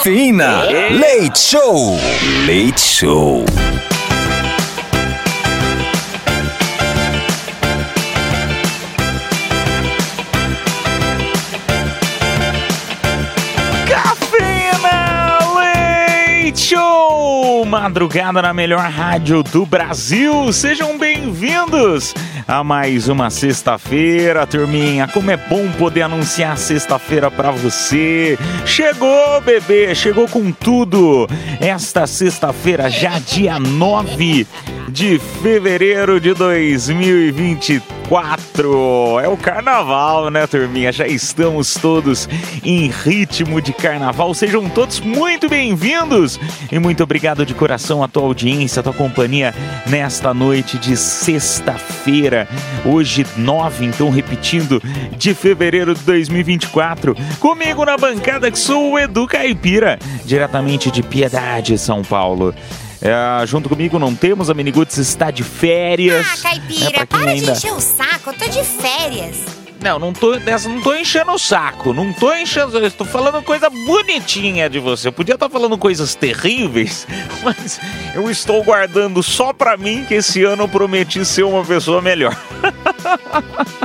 Cafeína. Leite Show. Leite Show. Madrugada na melhor rádio do Brasil. Sejam bem-vindos a mais uma sexta-feira, turminha. Como é bom poder anunciar sexta-feira para você. Chegou, bebê, chegou com tudo. Esta sexta-feira, já dia 9 de fevereiro de 2024. É o carnaval, né, turminha? Já estamos todos em ritmo de carnaval. Sejam todos muito bem-vindos e muito obrigado de coração a tua audiência, a tua companhia nesta noite de sexta-feira. Hoje, 9, então, repetindo, de fevereiro de 2024. Comigo na bancada que sou o Edu Caipira, diretamente de Piedade, São Paulo. É, junto comigo não temos, a Miniguts está de férias. Ah, caipira, É, quem para ainda- de encher o saco, eu tô de férias. Não, não tô, dessa, não tô enchendo o saco. Não tô enchendo. Estou falando coisa bonitinha de você. Eu podia estar falando coisas terríveis, mas eu estou guardando só pra mim que esse ano eu prometi ser uma pessoa melhor.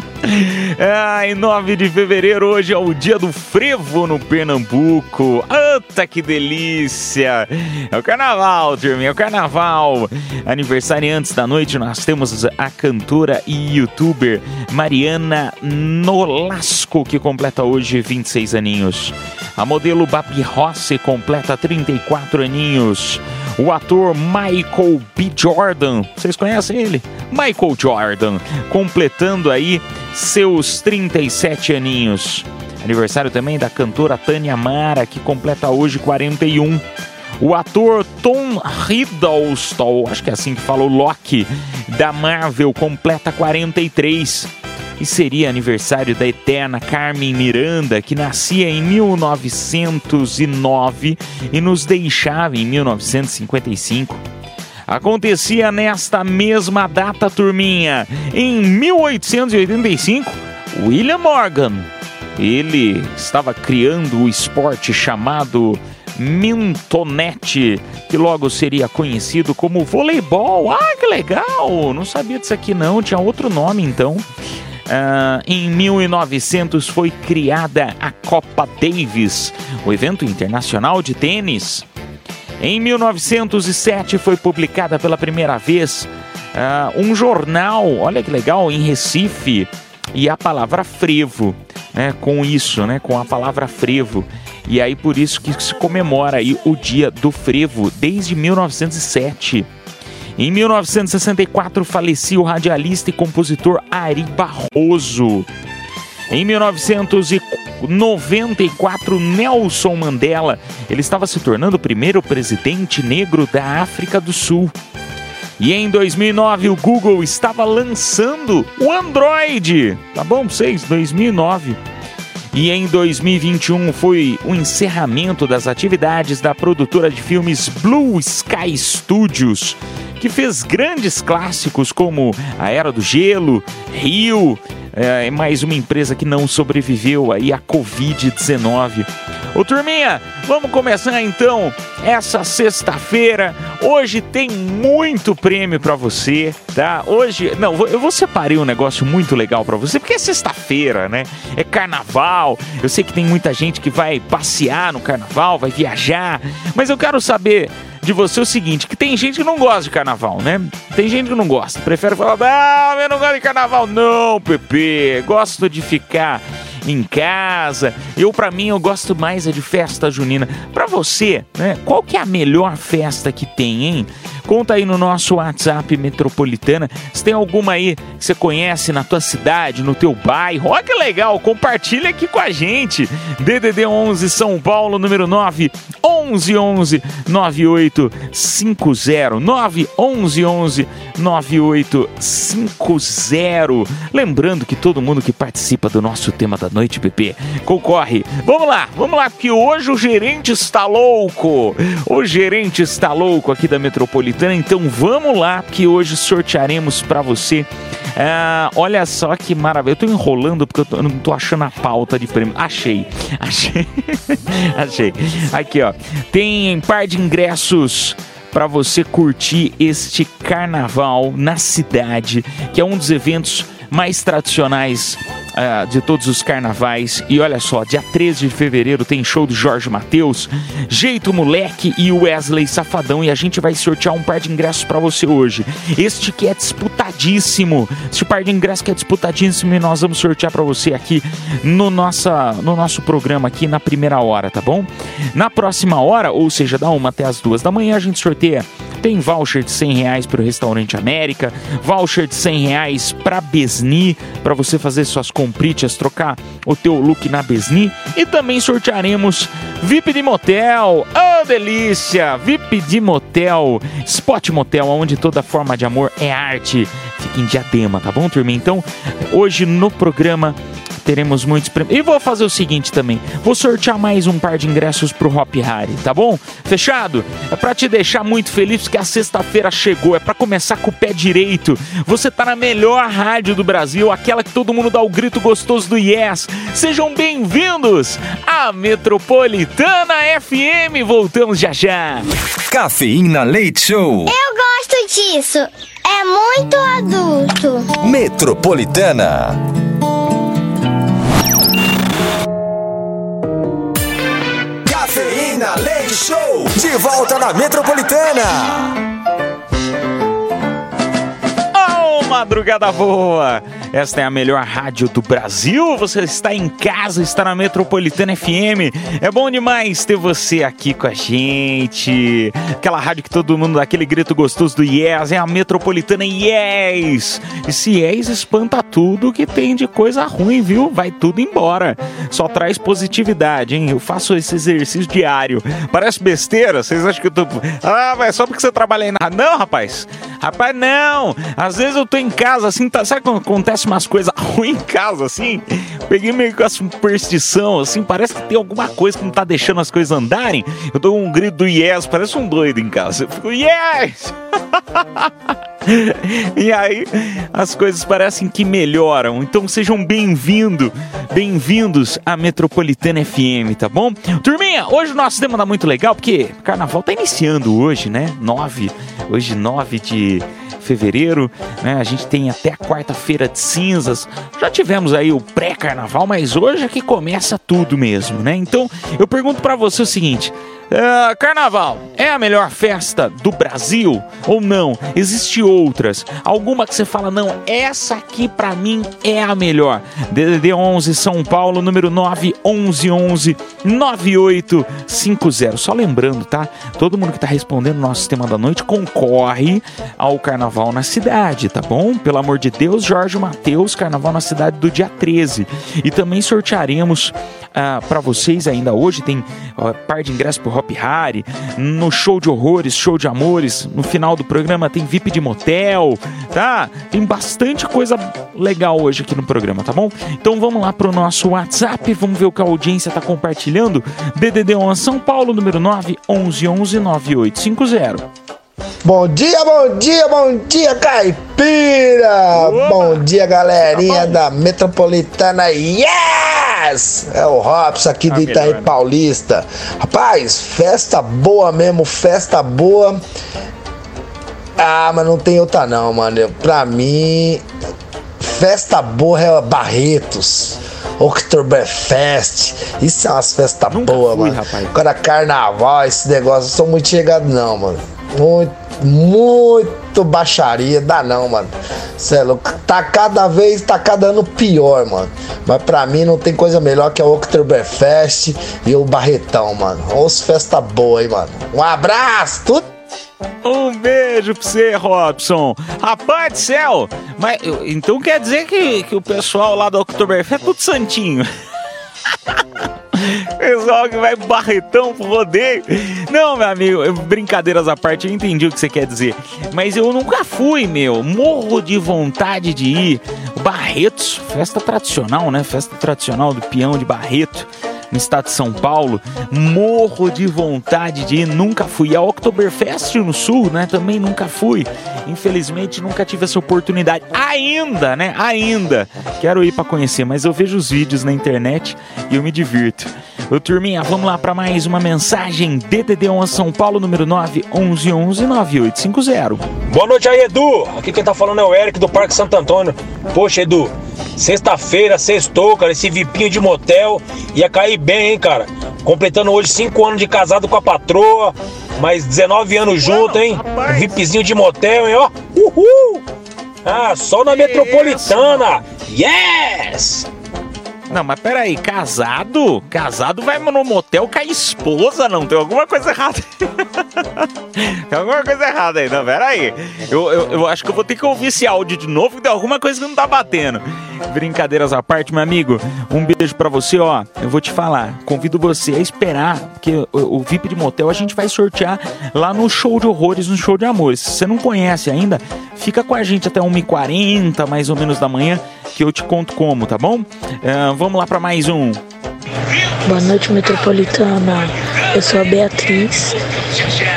Ah, em 9 de fevereiro, hoje é o dia do frevo no Pernambuco. Anta que delícia! É o carnaval, turminha, é o carnaval. Aniversariantes da noite, nós temos a cantora e youtuber Mariana Nolasco, que completa hoje 26 aninhos. A modelo Babi Rossi completa 34 aninhos. O ator Michael B. Jordan, vocês conhecem ele? Michael Jordan, completando aí seus 37 aninhos. Aniversário também da cantora Tânia Mara, que completa hoje 41. O ator Tom Hiddleston, acho que é assim que fala o Loki, da Marvel, completa 43. E seria aniversário da eterna Carmen Miranda, que nascia em 1909 e nos deixava em 1955. Acontecia nesta mesma data, turminha, em 1885, William Morgan. Ele estava criando o esporte chamado Mintonete, que logo seria conhecido como voleibol. Ah, que legal! Não sabia disso aqui não, tinha outro nome então. Ah, em 1900 foi criada a Copa Davis, o evento internacional de tênis. Em 1907 foi publicada pela primeira vez ah, um jornal, olha que legal, em Recife, e a palavra frevo, né, com isso, né, com a palavra frevo. E aí por isso que se comemora aí o dia do frevo desde 1907. Em 1964 falecia o radialista e compositor Ari Barroso. Em 1994, Nelson Mandela, ele estava se tornando o primeiro presidente negro da África do Sul. E em 2009, o Google estava lançando o Android. Tá bom, vocês? 2009. E em 2021 foi o encerramento das atividades da produtora de filmes Blue Sky Studios, que fez grandes clássicos como A Era do Gelo, Rio, é mais uma empresa que não sobreviveu aí à Covid-19. Ô turminha, vamos começar então essa sexta-feira. Hoje tem muito prêmio pra você, tá? Hoje, não, eu vou separei um negócio muito legal pra você, porque é sexta-feira, né? É carnaval. Eu sei que tem muita gente que vai passear no carnaval, vai viajar, mas eu quero saber de você o seguinte, que tem gente que não gosta de carnaval, né? Tem gente que não gosta, prefere falar, não, eu não gosto de carnaval. Não, Pepe, gosto de ficar em casa. Eu, pra mim, eu gosto mais é de festa junina. Pra você, né? Qual que é a melhor festa que tem, hein? Conta aí no nosso WhatsApp Metropolitana. Se tem alguma aí que você conhece na tua cidade, no teu bairro, olha que legal, compartilha aqui com a gente. DDD 11 São Paulo, número 9 11 11 9850 9 11 11 9850. Lembrando que todo mundo que participa do nosso tema da noite, PP, concorre. Vamos lá, vamos lá, que hoje o gerente está louco. O gerente está louco aqui da Metropolitana, então vamos lá, que hoje sortearemos para você. Ah, olha só que maravilha. Eu tô enrolando porque eu, tô, eu não tô achando a pauta de prêmio. Achei, achei, achei. Aqui, ó. Tem par de ingressos para você curtir este carnaval na cidade, que é um dos eventos mais tradicionais uh, de todos os carnavais. E olha só, dia 13 de fevereiro tem show do Jorge Matheus, Jeito Moleque e Wesley Safadão. E a gente vai sortear um par de ingressos para você hoje. Este que é disputadíssimo. Este par de ingressos que é disputadíssimo e nós vamos sortear para você aqui no, nossa, no nosso programa, aqui na primeira hora, tá bom? Na próxima hora, ou seja, da uma até as duas da manhã, a gente sorteia. Tem voucher de 100 reais para o Restaurante América, voucher de 100 reais para Besni, para você fazer suas compras Comprites, trocar o teu look na Besni. E também sortearemos VIP de motel. Oh, delícia! VIP de motel. Spot Motel, onde toda forma de amor é arte. Fica em diadema, tá bom, turma? Então, hoje no programa teremos muitos prêmios. E vou fazer o seguinte também: vou sortear mais um par de ingressos pro Hop Harry, tá bom? Fechado? É para te deixar muito feliz porque a sexta-feira chegou, é para começar com o pé direito. Você tá na melhor rádio do Brasil, aquela que todo mundo dá o grito gostoso do Yes. Sejam bem-vindos à Metropolitana FM. Voltamos já já. Cafeína Leite Show. Eu gosto disso. É muito adulto. Metropolitana. Show. De volta na Metropolitana. Madrugada boa! Esta é a melhor rádio do Brasil. Você está em casa, está na Metropolitana FM. É bom demais ter você aqui com a gente. Aquela rádio que todo mundo dá aquele grito gostoso do Yes, é a Metropolitana Yes! Esse Yes espanta tudo que tem de coisa ruim, viu? Vai tudo embora. Só traz positividade, hein? Eu faço esse exercício diário. Parece besteira, vocês acham que eu tô. Ah, mas só porque você trabalha aí na. Não, rapaz! Rapaz, não! Às vezes eu tô em casa assim, tá... sabe quando acontece umas coisas ruins em casa, assim. Peguei meio com a superstição, assim, parece que tem alguma coisa que não tá deixando as coisas andarem. Eu dou um grito do yes, parece um doido em casa. Eu fico, yes! e aí as coisas parecem que melhoram. Então sejam bem-vindos, bem-vindos à Metropolitana FM, tá bom? Turminha, hoje o nosso tema tá muito legal porque carnaval tá iniciando hoje, né? 9, hoje 9 de fevereiro, né? A gente tem até a quarta-feira de cinzas. Já tivemos aí o pré-carnaval, mas hoje é que começa tudo mesmo, né? Então, eu pergunto para você o seguinte: Uh, carnaval é a melhor festa do Brasil ou não? Existem outras? Alguma que você fala, não, essa aqui para mim é a melhor. DDD 11 São Paulo, número 9 11 11 9850. Só lembrando, tá? Todo mundo que tá respondendo no nosso tema da noite concorre ao carnaval na cidade, tá bom? Pelo amor de Deus, Jorge Matheus, carnaval na cidade do dia 13. E também sortearemos uh, para vocês ainda hoje, tem uh, par de ingressos pro Hop Harry, no show de horrores, show de amores, no final do programa tem VIP de motel, tá? Tem bastante coisa legal hoje aqui no programa, tá bom? Então vamos lá pro nosso WhatsApp, vamos ver o que a audiência tá compartilhando. DDD 1 São Paulo, número 9 11 11 9850. Bom dia, bom dia, bom dia, caipira! Opa! Bom dia, galerinha da Metropolitana. É o Robson aqui Tá do Itaí melhor, né? Paulista. Rapaz, festa boa mesmo, festa boa. Ah, mas não tem outra não, mano. Pra mim, festa boa é Barretos. Oktoberfest, isso é umas festas boas, mano. rapaz. Agora carnaval, esse negócio, eu sou muito chegado não, mano. Muito, muito baixaria, dá não, mano. Cê é. Tá cada vez, tá cada ano pior, mano. Mas pra mim não tem coisa melhor que a Oktoberfest e o Barretão, mano. Os festa boa aí, mano. Um abraço, tudo. Um beijo pra você, Robson. Rapaz do céu, mas então quer dizer que, que o pessoal lá do Oktoberfest é tudo santinho. Pessoal que vai barretão pro rodeio. Não, meu amigo, brincadeiras à parte, eu entendi o que você quer dizer. Mas eu nunca fui, meu. Morro de vontade de ir. Barretos, festa tradicional, né? Festa tradicional do peão de Barreto no estado de São Paulo. Morro de vontade de ir, nunca fui. A Oktoberfest no Sul, né? Também nunca fui. Infelizmente, nunca tive essa oportunidade. Ainda, né? Ainda. Quero ir para conhecer, mas eu vejo os vídeos na internet e eu me divirto. Ô turminha, vamos lá para mais uma mensagem. DDD 11 São Paulo, número 9 11 11 9850. Boa noite aí, Edu. Aqui quem tá falando é o Eric do Parque Santo Antônio. Poxa, Edu, sexta-feira, sextou, cara, esse vipinho de motel ia cair bem, hein, cara. Completando hoje 5 anos de casado com a patroa, mais 19 anos junto, hein. Um vipzinho de motel, hein, ó. Uhul! Ah, só na metropolitana. Yes! Não, mas peraí, casado? Casado vai no motel com a esposa, não? Tem alguma coisa errada. tem alguma coisa errada aí, não? Peraí. Eu, eu, eu acho que eu vou ter que ouvir esse áudio de novo, que tem alguma coisa que não tá batendo. Brincadeiras à parte, meu amigo. Um beijo para você, ó. Eu vou te falar. Convido você a esperar, porque o, o VIP de motel a gente vai sortear lá no show de horrores, no show de amores. Se você não conhece ainda, fica com a gente até 1h40, mais ou menos da manhã, que eu te conto como, tá bom? Uh, vamos lá para mais um. Boa noite, metropolitana. Eu sou a Beatriz.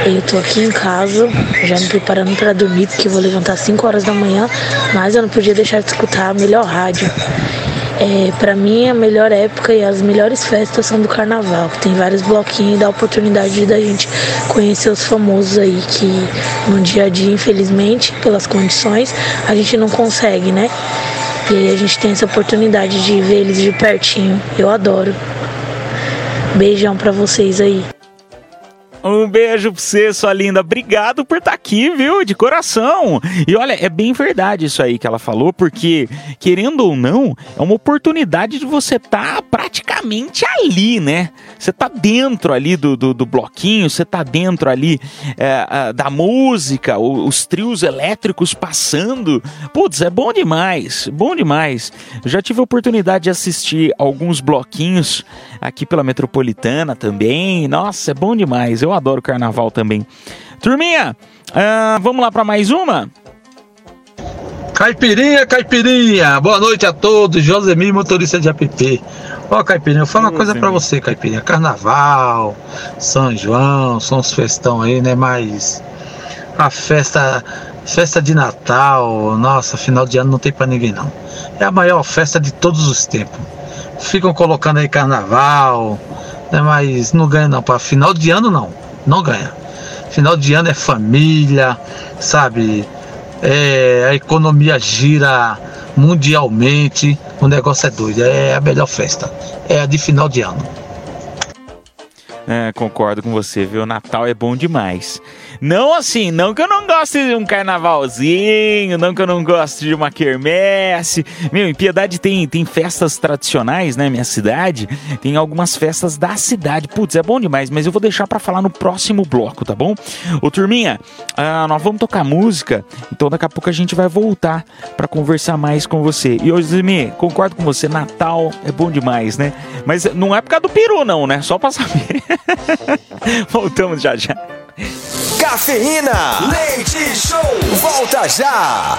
Eu tô aqui em casa, já me preparando para dormir, porque vou levantar às 5 horas da manhã, mas eu não podia deixar de escutar a melhor rádio. É, para mim, a melhor época e as melhores festas são do carnaval, que tem vários bloquinhos e dá oportunidade da gente conhecer os famosos aí, que no dia a dia, infelizmente, pelas condições, a gente não consegue, né? E aí a gente tem essa oportunidade de ver eles de pertinho. Eu adoro. Beijão para vocês aí. Um beijo pra você, sua linda. Obrigado por estar tá aqui, viu? De coração. E olha, é bem verdade isso aí que ela falou, porque, querendo ou não, é uma oportunidade de você estar tá praticamente ali, né? Você tá dentro ali do, do, do bloquinho, você tá dentro ali é, da música, os trios elétricos passando. Putz, é bom demais, bom demais. Eu já tive a oportunidade de assistir alguns bloquinhos aqui pela Metropolitana também. Nossa, é bom demais. Eu adoro carnaval também. Turminha, uh, vamos lá para mais uma? Caipirinha, caipirinha. Boa noite a todos. Josemir, motorista de app. Ó, Caipirinha, eu falo uma coisa para você, Caipirinha. Carnaval, São João, são os festão aí, né? Mas a festa, festa de Natal, nossa, final de ano não tem para ninguém não. É a maior festa de todos os tempos ficam colocando aí carnaval, né, mas não ganha não. Para final de ano não, não ganha. Final de ano é família, sabe? É, a economia gira mundialmente, o negócio é doido, é a melhor festa, é a de final de ano. É, concordo com você, viu? Natal é bom demais. Não assim, não que eu não goste de um carnavalzinho, não que eu não goste de uma quermesse. Meu, em Piedade tem, tem festas tradicionais, né? Minha cidade. Tem algumas festas da cidade. Putz, é bom demais, mas eu vou deixar para falar no próximo bloco, tá bom? Ô, turminha, uh, nós vamos tocar música, então daqui a pouco a gente vai voltar para conversar mais com você. E hoje, Zimi, concordo com você, Natal é bom demais, né? Mas não é por causa do peru, não, né? Só pra saber. Voltamos já já. Cafeína. Leite Show. Volta já.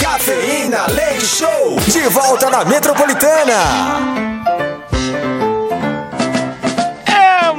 Cafeína Leite Show. De volta na Metropolitana.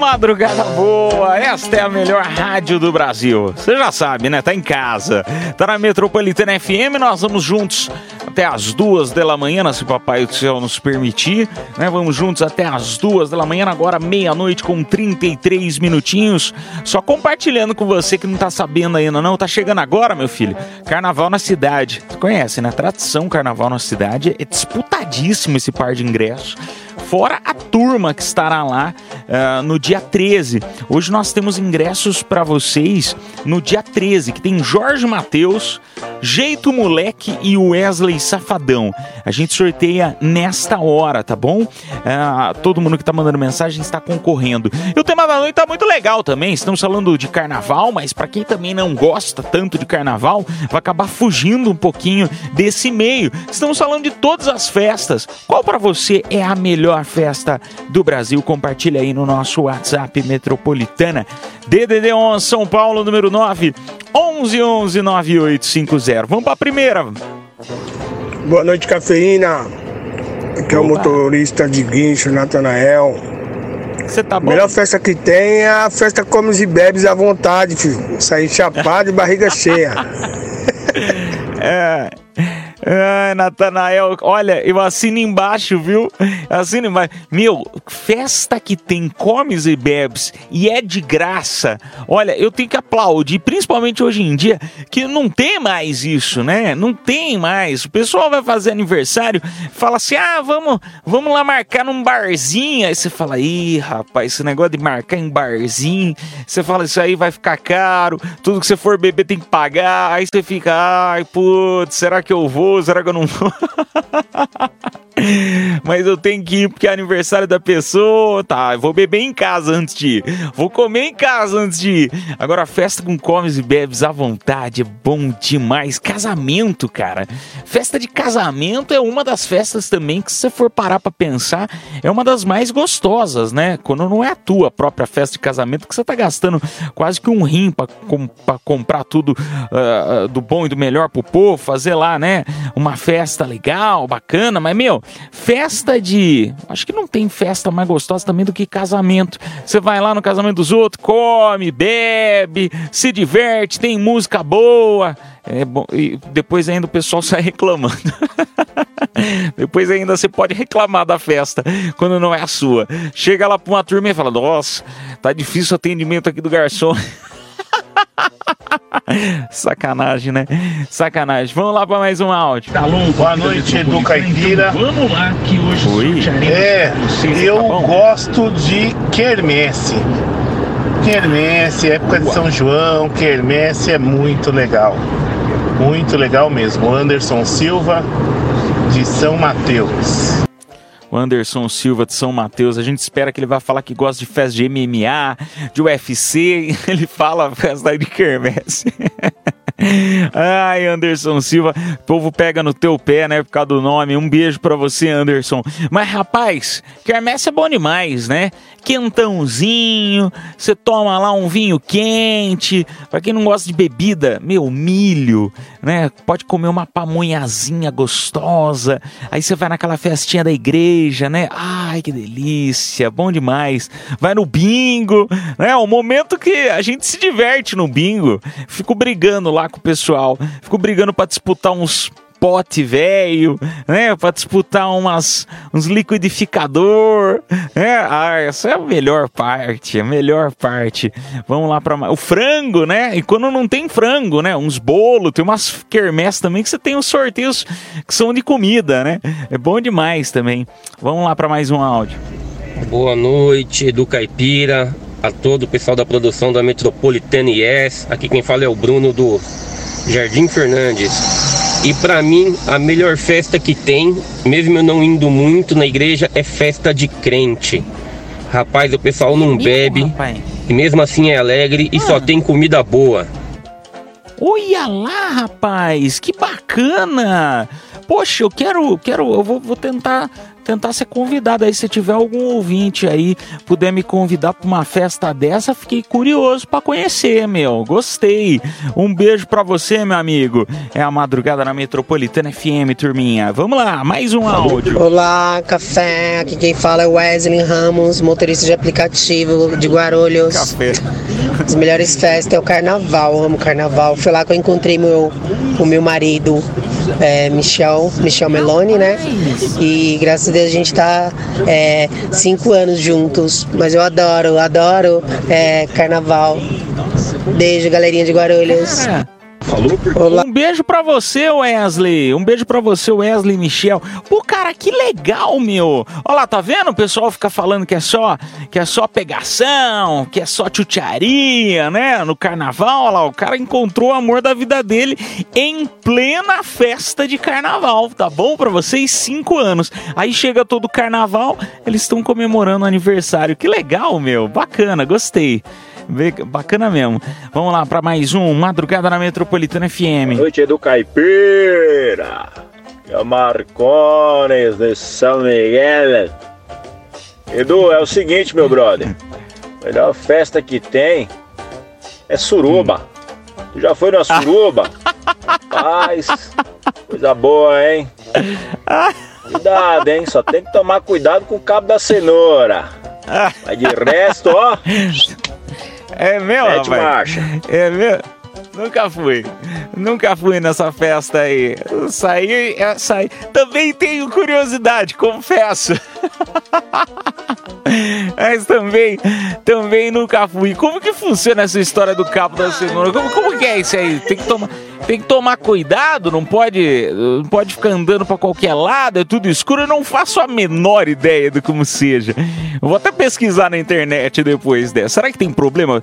Madrugada boa! Esta é a melhor rádio do Brasil. Você já sabe, né? Tá em casa. Tá na Metropolitana FM, nós vamos juntos até as duas da manhã, se o Papai do Céu nos permitir. Né? Vamos juntos até as duas da manhã, agora meia-noite com 33 minutinhos. Só compartilhando com você que não tá sabendo ainda, não. Tá chegando agora, meu filho. Carnaval na cidade. Você conhece, né? Tradição Carnaval na cidade. É disputadíssimo esse par de ingressos fora a turma que estará lá uh, no dia 13. Hoje nós temos ingressos para vocês no dia 13, que tem Jorge Matheus, Jeito Moleque e Wesley Safadão. A gente sorteia nesta hora, tá bom? Uh, todo mundo que tá mandando mensagem está concorrendo. E o tema da noite tá muito legal também. Estamos falando de carnaval, mas para quem também não gosta tanto de carnaval, vai acabar fugindo um pouquinho desse meio. Estamos falando de todas as festas. Qual para você é a melhor festa do Brasil? Compartilha aí no nosso WhatsApp Metropolitana. DDD 11 São Paulo, número 9, 11 11 9850. Vamos para a primeira. Boa noite, cafeína. Aqui é o motorista de guincho, Natanael. Você tá bom? Melhor festa que tem é a festa comes e bebes à vontade, filho. Sair chapado e barriga cheia. é. Ai, Natanael, olha, eu assino embaixo, viu? Assino embaixo. Meu, festa que tem comes e bebes e é de graça. Olha, eu tenho que aplaudir, principalmente hoje em dia, que não tem mais isso, né? Não tem mais. O pessoal vai fazer aniversário, fala assim: ah, vamos, vamos lá marcar num barzinho. Aí você fala: ih, rapaz, esse negócio de marcar em barzinho, você fala, isso aí vai ficar caro, tudo que você for beber tem que pagar. Aí você fica, ai, putz, será que eu vou? Será que eu não vou? Mas eu tenho que ir porque é aniversário da pessoa. Tá, eu vou beber em casa antes de ir. Vou comer em casa antes de ir. Agora, festa com comes e bebes à vontade é bom demais. Casamento, cara. Festa de casamento é uma das festas também que, se você for parar pra pensar, é uma das mais gostosas, né? Quando não é a tua própria festa de casamento, que você tá gastando quase que um rim pra, pra comprar tudo uh, do bom e do melhor pro povo, fazer lá, né? Uma festa legal, bacana, mas, meu, festa de. Acho que não tem festa mais gostosa também do que casamento. Você vai lá no casamento dos outros, come, bebe, se diverte, tem música boa. É bom, e depois ainda o pessoal sai reclamando. depois ainda você pode reclamar da festa quando não é a sua. Chega lá para uma turma e fala: Nossa, tá difícil o atendimento aqui do garçom. Sacanagem, né? Sacanagem. Vamos lá para mais um áudio. Boa noite, Edu Caipira. Vamos lá, que hoje Oi. É, eu tá gosto de quermesse. Quermesse, época de São João, quermesse é muito legal. Muito legal mesmo. Anderson Silva, de São Mateus o Anderson Silva de São Mateus. A gente espera que ele vá falar que gosta de festa de MMA, de UFC. Ele fala festa de quermesse. Ai, Anderson Silva, o povo pega no teu pé, né, por causa do nome. Um beijo para você, Anderson. Mas, rapaz, quermesse é bom demais, né? Quentãozinho, você toma lá um vinho quente. Para quem não gosta de bebida, meu, milho, né? Pode comer uma pamonhazinha gostosa. Aí você vai naquela festinha da igreja, né? Ai, que delícia, bom demais. Vai no bingo, né? O momento que a gente se diverte no bingo. Fico brigando lá com o pessoal. Fico brigando para disputar uns pote velho, né? Para disputar umas, uns liquidificador, né? Ah, essa é a melhor parte, a melhor parte. Vamos lá para o frango, né? E quando não tem frango, né? Uns bolos, tem umas quermesses também que você tem os sorteios que são de comida, né? É bom demais também. Vamos lá para mais um áudio. Boa noite, Edu Caipira, a todo o pessoal da produção da Metropolitana Yes. Aqui quem fala é o Bruno do Jardim Fernandes. E para mim, a melhor festa que tem, mesmo eu não indo muito na igreja, é festa de crente. Rapaz, o pessoal não bebe, e mesmo assim é alegre e só ah. tem comida boa. Olha lá, rapaz, que bacana! Poxa, eu quero, quero, eu vou, vou tentar tentar ser convidado aí. Se tiver algum ouvinte aí, puder me convidar para uma festa dessa, fiquei curioso para conhecer, meu. Gostei. Um beijo para você, meu amigo. É a madrugada na Metropolitana FM, turminha. Vamos lá, mais um áudio. Olá, café. Aqui quem fala é Wesley Ramos, motorista de aplicativo de Guarulhos. Café. As melhores festas é o carnaval, amo carnaval. Foi lá que eu encontrei meu, o meu marido, é, Michel, Michel Meloni, né? E graças Deus a gente tá é, cinco anos juntos. Mas eu adoro, adoro é, carnaval. Beijo, galerinha de Guarulhos. Falou por Um beijo pra você, Wesley. Um beijo pra você, Wesley Michel. Pô, cara, que legal, meu. Olha lá, tá vendo? O pessoal fica falando que é só que é só pegação, que é só chutearia, né? No carnaval, olha lá, o cara encontrou o amor da vida dele em plena festa de carnaval. Tá bom pra vocês? Cinco anos. Aí chega todo o carnaval, eles estão comemorando o aniversário. Que legal, meu. Bacana, gostei. Bacana mesmo. Vamos lá para mais um Madrugada na Metropolitana FM. Noite do Caipira. É Marcones de São Miguel. Edu, é o seguinte, meu brother. A melhor festa que tem é suruba. Tu já foi na suruba? Paz, coisa boa, hein? Cuidado, hein? Só tem que tomar cuidado com o cabo da cenoura. Mas de resto, ó. É meu, Mete rapaz? marcha. É meu. Nunca fui. Nunca fui nessa festa aí. Saí, é, saí. Também tenho curiosidade, confesso. Mas também, também nunca fui. Como que funciona essa história do cabo da cenoura? Como, como que é isso aí? Tem que tomar, tem que tomar cuidado, não pode, não pode ficar andando para qualquer lado, é tudo escuro. Eu não faço a menor ideia de como seja. Eu vou até pesquisar na internet depois dessa. Será que tem problema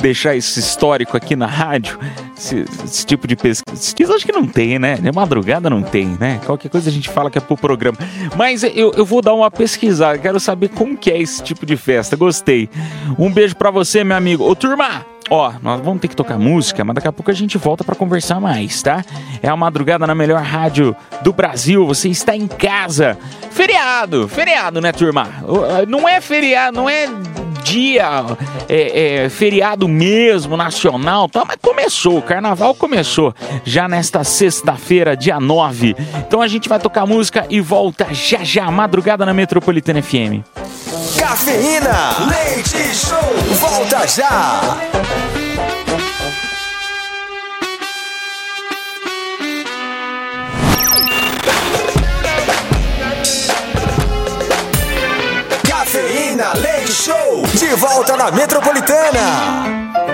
deixar esse histórico aqui na rádio? Esse, esse tipo de pesquisa? Acho que não tem, né? De madrugada não tem, né? Qualquer coisa a gente fala que é pro programa. Mas eu, eu vou dar uma pesquisada, quero saber como que é esse tipo de festa. Gostei. Um beijo para você, meu amigo. Ô, turma! Ó, nós vamos ter que tocar música, mas daqui a pouco a gente volta para conversar mais, tá? É a madrugada na melhor rádio do Brasil. Você está em casa. Feriado, feriado, né, turma? Não é feriado, não é dia é, é, feriado mesmo, nacional, tá? mas começou, o carnaval começou já nesta sexta-feira, dia 9. Então a gente vai tocar música e volta já já, madrugada na Metropolitana FM. Cafeína, leite show, volta já! Cafeína Leite Show, de volta na Metropolitana.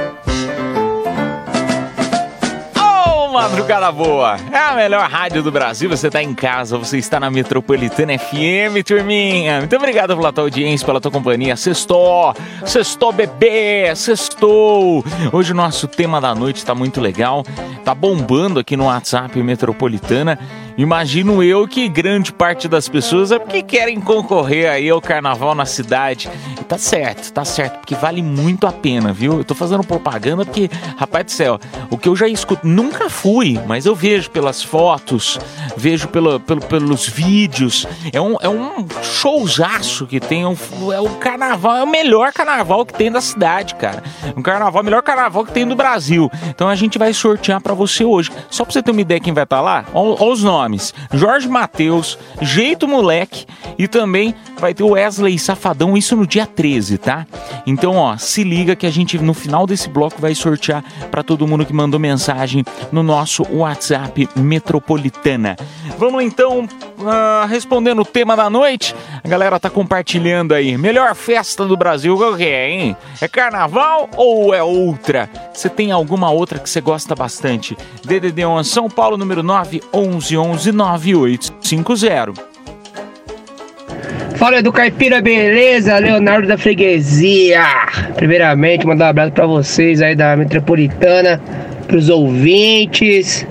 Madrugada boa. É a melhor rádio do Brasil. Você está em casa, você está na Metropolitana FM, turminha. Muito obrigado pela tua audiência, pela tua companhia. Sextou, sextou bebê, sextou. Hoje o nosso tema da noite está muito legal. Tá bombando aqui no WhatsApp Metropolitana. Imagino eu que grande parte das pessoas é porque querem concorrer aí ao carnaval na cidade. E tá certo, tá certo, porque vale muito a pena, viu? Eu tô fazendo propaganda porque, rapaz do céu, o que eu já escuto, nunca fui, mas eu vejo pelas fotos, vejo pelo, pelo, pelos vídeos. É um, é um showzaço que tem. Um, é o carnaval, é o melhor carnaval que tem da cidade, cara. Um carnaval, o melhor carnaval que tem do Brasil. Então a gente vai sortear para você hoje. Só pra você ter uma ideia quem vai estar tá lá, olha os nomes nomes: Jorge Matheus, Jeito Moleque e também vai ter o Wesley Safadão, isso no dia 13, tá? Então, ó, se liga que a gente no final desse bloco vai sortear para todo mundo que mandou mensagem no nosso WhatsApp Metropolitana. Vamos então uh, respondendo o tema da noite. A galera tá compartilhando aí. Melhor festa do Brasil, qual que é, hein? É carnaval ou é outra? Você tem alguma outra que você gosta bastante? DDD 1 São Paulo, número 9 11 11 9850. Fala do Caipira, beleza? Leonardo da Freguesia. Primeiramente, mandar um abraço para vocês aí da Metropolitana, pros ouvintes.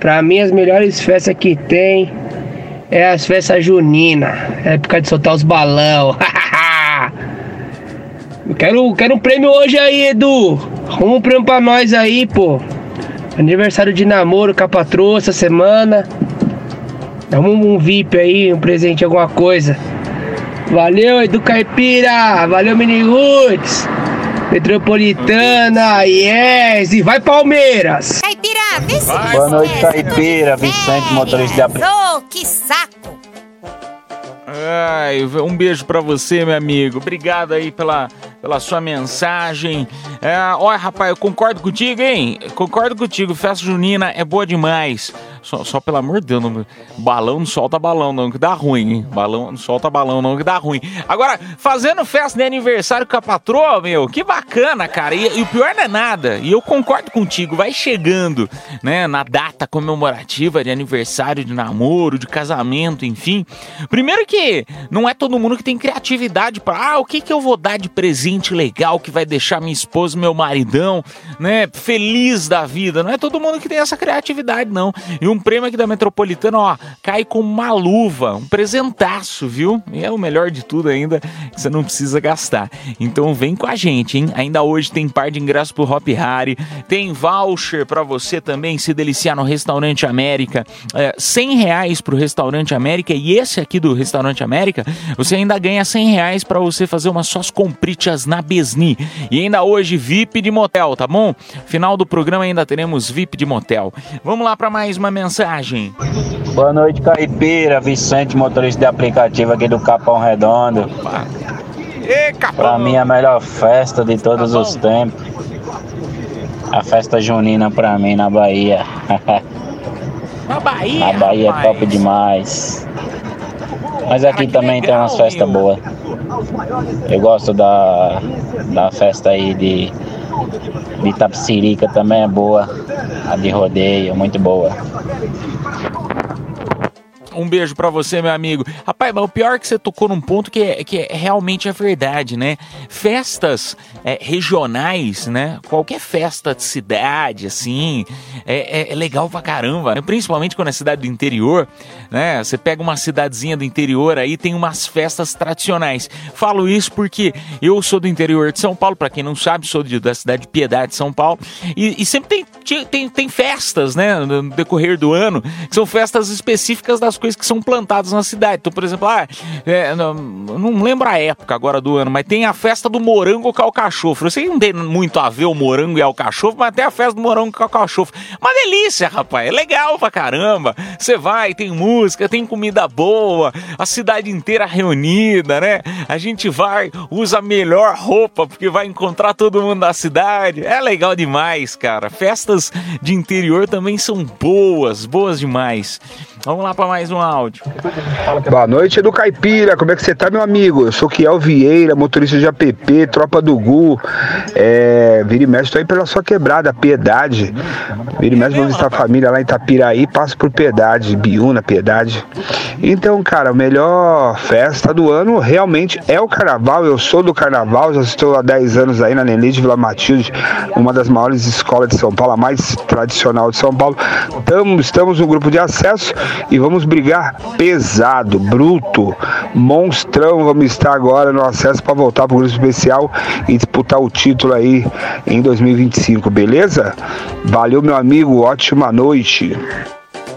Para mim, as melhores festas que tem é as festas juninas. Época de soltar os balão. Eu quero, quero um prêmio hoje aí, Edu. Arruma um prêmio pra nós aí, pô. Aniversário de namoro com a patroa essa semana. Dá um, um VIP aí, um presente, alguma coisa. Valeu, Edu Caipira! Valeu, Mini Roots! Metropolitana, yes! E vai Palmeiras! Caipira, vê se Boa noite, Caipira, Vicente, motorista de abril. Oh, que saco! Ai, um beijo para você, meu amigo. Obrigado aí pela, pela sua mensagem. É, olha, rapaz, eu concordo contigo, hein? Concordo contigo. Festa junina é boa demais. Só, só pelo amor de Deus, não, balão não solta balão não, que dá ruim, hein? Balão não solta balão não, que dá ruim. Agora, fazendo festa de aniversário com a patroa, meu, que bacana, cara. E, e o pior não é nada, e eu concordo contigo, vai chegando, né, na data comemorativa de aniversário, de namoro, de casamento, enfim. Primeiro que não é todo mundo que tem criatividade para, ah, o que que eu vou dar de presente legal que vai deixar minha esposa, meu maridão, né, feliz da vida. Não é todo mundo que tem essa criatividade, não. E um prêmio aqui da Metropolitana, ó, cai com uma luva, um presentaço, viu? E é o melhor de tudo ainda, que você não precisa gastar. Então vem com a gente, hein? Ainda hoje tem par de ingressos pro Hop Harry, tem voucher para você também se deliciar no Restaurante América, é, 100 reais pro Restaurante América e esse aqui do Restaurante América, você ainda ganha 100 reais para você fazer umas suas compritas na Besni. E ainda hoje VIP de motel, tá bom? Final do programa ainda teremos VIP de motel. Vamos lá para mais uma mensagem. Boa noite, Caipira. Vicente, motorista de aplicativo aqui do Capão Redondo. Pra mim, a melhor festa de todos os tempos. A festa junina pra mim na Bahia. Na Bahia? Na Bahia é rapaz. top demais. Mas aqui também tem umas festas boas. Eu gosto da, da festa aí de, de Itapsirica também é boa. A de rodeio, muito boa. Um beijo pra você, meu amigo. Rapaz, mas o pior é que você tocou num ponto que, é, que é, realmente é verdade, né? Festas é, regionais, né? Qualquer festa de cidade, assim, é, é- é legal pra caramba. né? Principalmente quando é cidade do interior, né? Você pega uma cidadezinha do interior aí, tem umas festas tradicionais. Falo isso porque eu sou do interior de São Paulo, pra quem não sabe, sou de- da cidade de Piedade, São Paulo. E, e sempre tem, tem, tem festas, né? No decorrer do ano, que são festas específicas das coisas que são plantadas na cidade. Então, por exemplo, ah, é, não, não lembro a época agora do ano, mas tem a festa do morango com alcachofre. Eu sei que não tem muito a ver o morango e alcachofre, mas tem a festa do morango com alcachofre. Uma delícia, rapaz. É legal pra caramba. Você vai, tem música, tem comida boa, a cidade inteira reunida, né? A gente vai, usa a melhor roupa, porque vai encontrar todo mundo da cidade. É legal demais, cara. Festas de interior também são boas, boas demais. Vamos lá pra mais um áudio. Boa noite, Edu Caipira. Como é que você tá, meu amigo? Eu sou Kiel Vieira, motorista de app, tropa do Gu. É, vira e mexe, tô aí pela sua quebrada, Piedade. Vira e mexe, vou visitar a família lá em Itapiraí, passo por Piedade, Biúna, Piedade. Então, cara, a melhor festa do ano realmente é o carnaval. Eu sou do carnaval, já estou há 10 anos aí na Nenê de Vila Matilde, uma das maiores escolas de São Paulo, a mais tradicional de São Paulo. Tamo, estamos no grupo de acesso e vamos brigar pesado, bruto, monstrão. Vamos estar agora no acesso para voltar para o grupo especial e disputar o título aí em 2025, beleza? Valeu, meu amigo, ótima noite.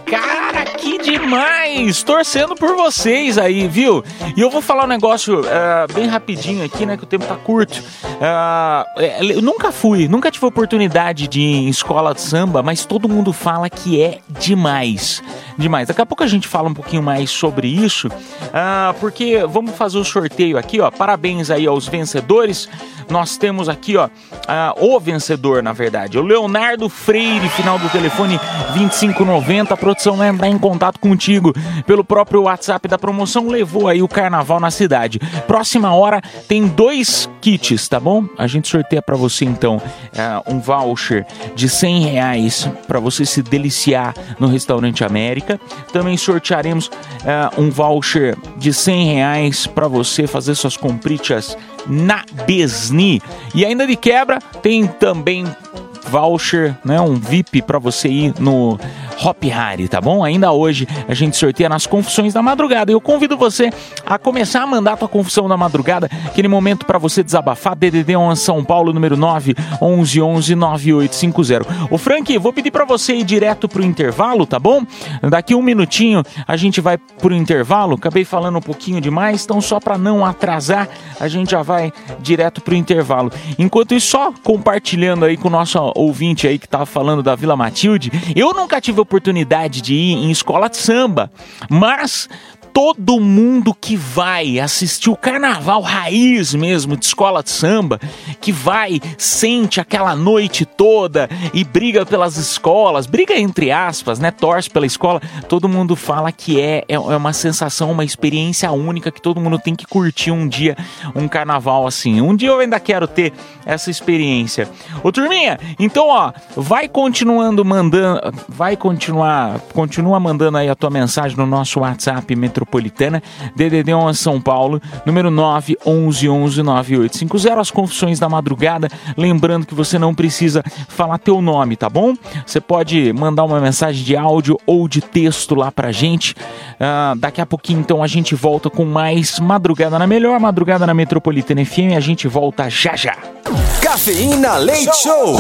Cara, que demais! Torcendo por vocês aí, viu? E eu vou falar um negócio ah, bem rapidinho aqui, né? Que o tempo tá curto. É, eu nunca fui, nunca tive oportunidade de ir em escola de samba, mas todo mundo fala que é demais. Demais. Daqui a pouco a gente fala um pouquinho mais sobre isso, ah, porque vamos fazer o sorteio aqui, ó. Parabéns aí aos vencedores. Nós temos aqui, ó, ah, o vencedor, na verdade, o Leonardo Freire, final do telefone 2590. A produção vai entrar em contato contigo pelo próprio WhatsApp da promoção. Levou aí o carnaval na cidade. Próxima hora tem dois kits, tá bom? A gente sorteia pra você então ah, um voucher de 100 reais pra você se deliciar no restaurante América. Também sortearemos ah, um voucher de 100 reais pra você fazer suas compritas na Besni. E ainda de quebra, tem também voucher, né, um VIP para você ir no Hop Harry, tá bom? Ainda hoje a gente sorteia nas confissões da madrugada. Eu convido você a começar a mandar a tua confissão da madrugada, aquele momento para você desabafar, DDD 11 São Paulo, número 9 11 11 9850. Ô Frank, vou pedir para você ir direto pro intervalo, tá bom? Daqui um minutinho a gente vai pro intervalo. Acabei falando um pouquinho demais, então só para não atrasar, a gente já vai direto pro intervalo. Enquanto isso, só compartilhando aí com o nosso ouvinte aí que tava falando da Vila Matilde, eu nunca tive oportunidade de ir em escola de samba, mas todo mundo que vai assistir o carnaval raiz mesmo de escola de samba, que vai, sente aquela noite toda e briga pelas escolas, briga entre aspas, né? Torce pela escola, todo mundo fala que é, é, é uma sensação, uma experiência única que todo mundo tem que curtir um dia um carnaval assim. Um dia eu ainda quero ter essa experiência. Ô turminha, então ó, vai continuando mandando, vai continuar, continua mandando aí a tua mensagem no nosso WhatsApp Metropolitana, DDD 11 São Paulo, número 9 11 11 9850, as confissões da madrugada. Lembrando que você não precisa falar teu nome, tá bom? Você pode mandar uma mensagem de áudio ou de texto lá pra gente. Ah, daqui a pouquinho, então, a gente volta com mais Madrugada na Melhor, Madrugada na Metropolitana FM. A gente volta já já. Cafeína Leite Show.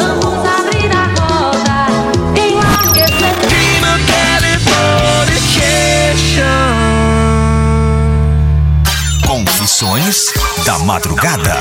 Confissões da Madrugada.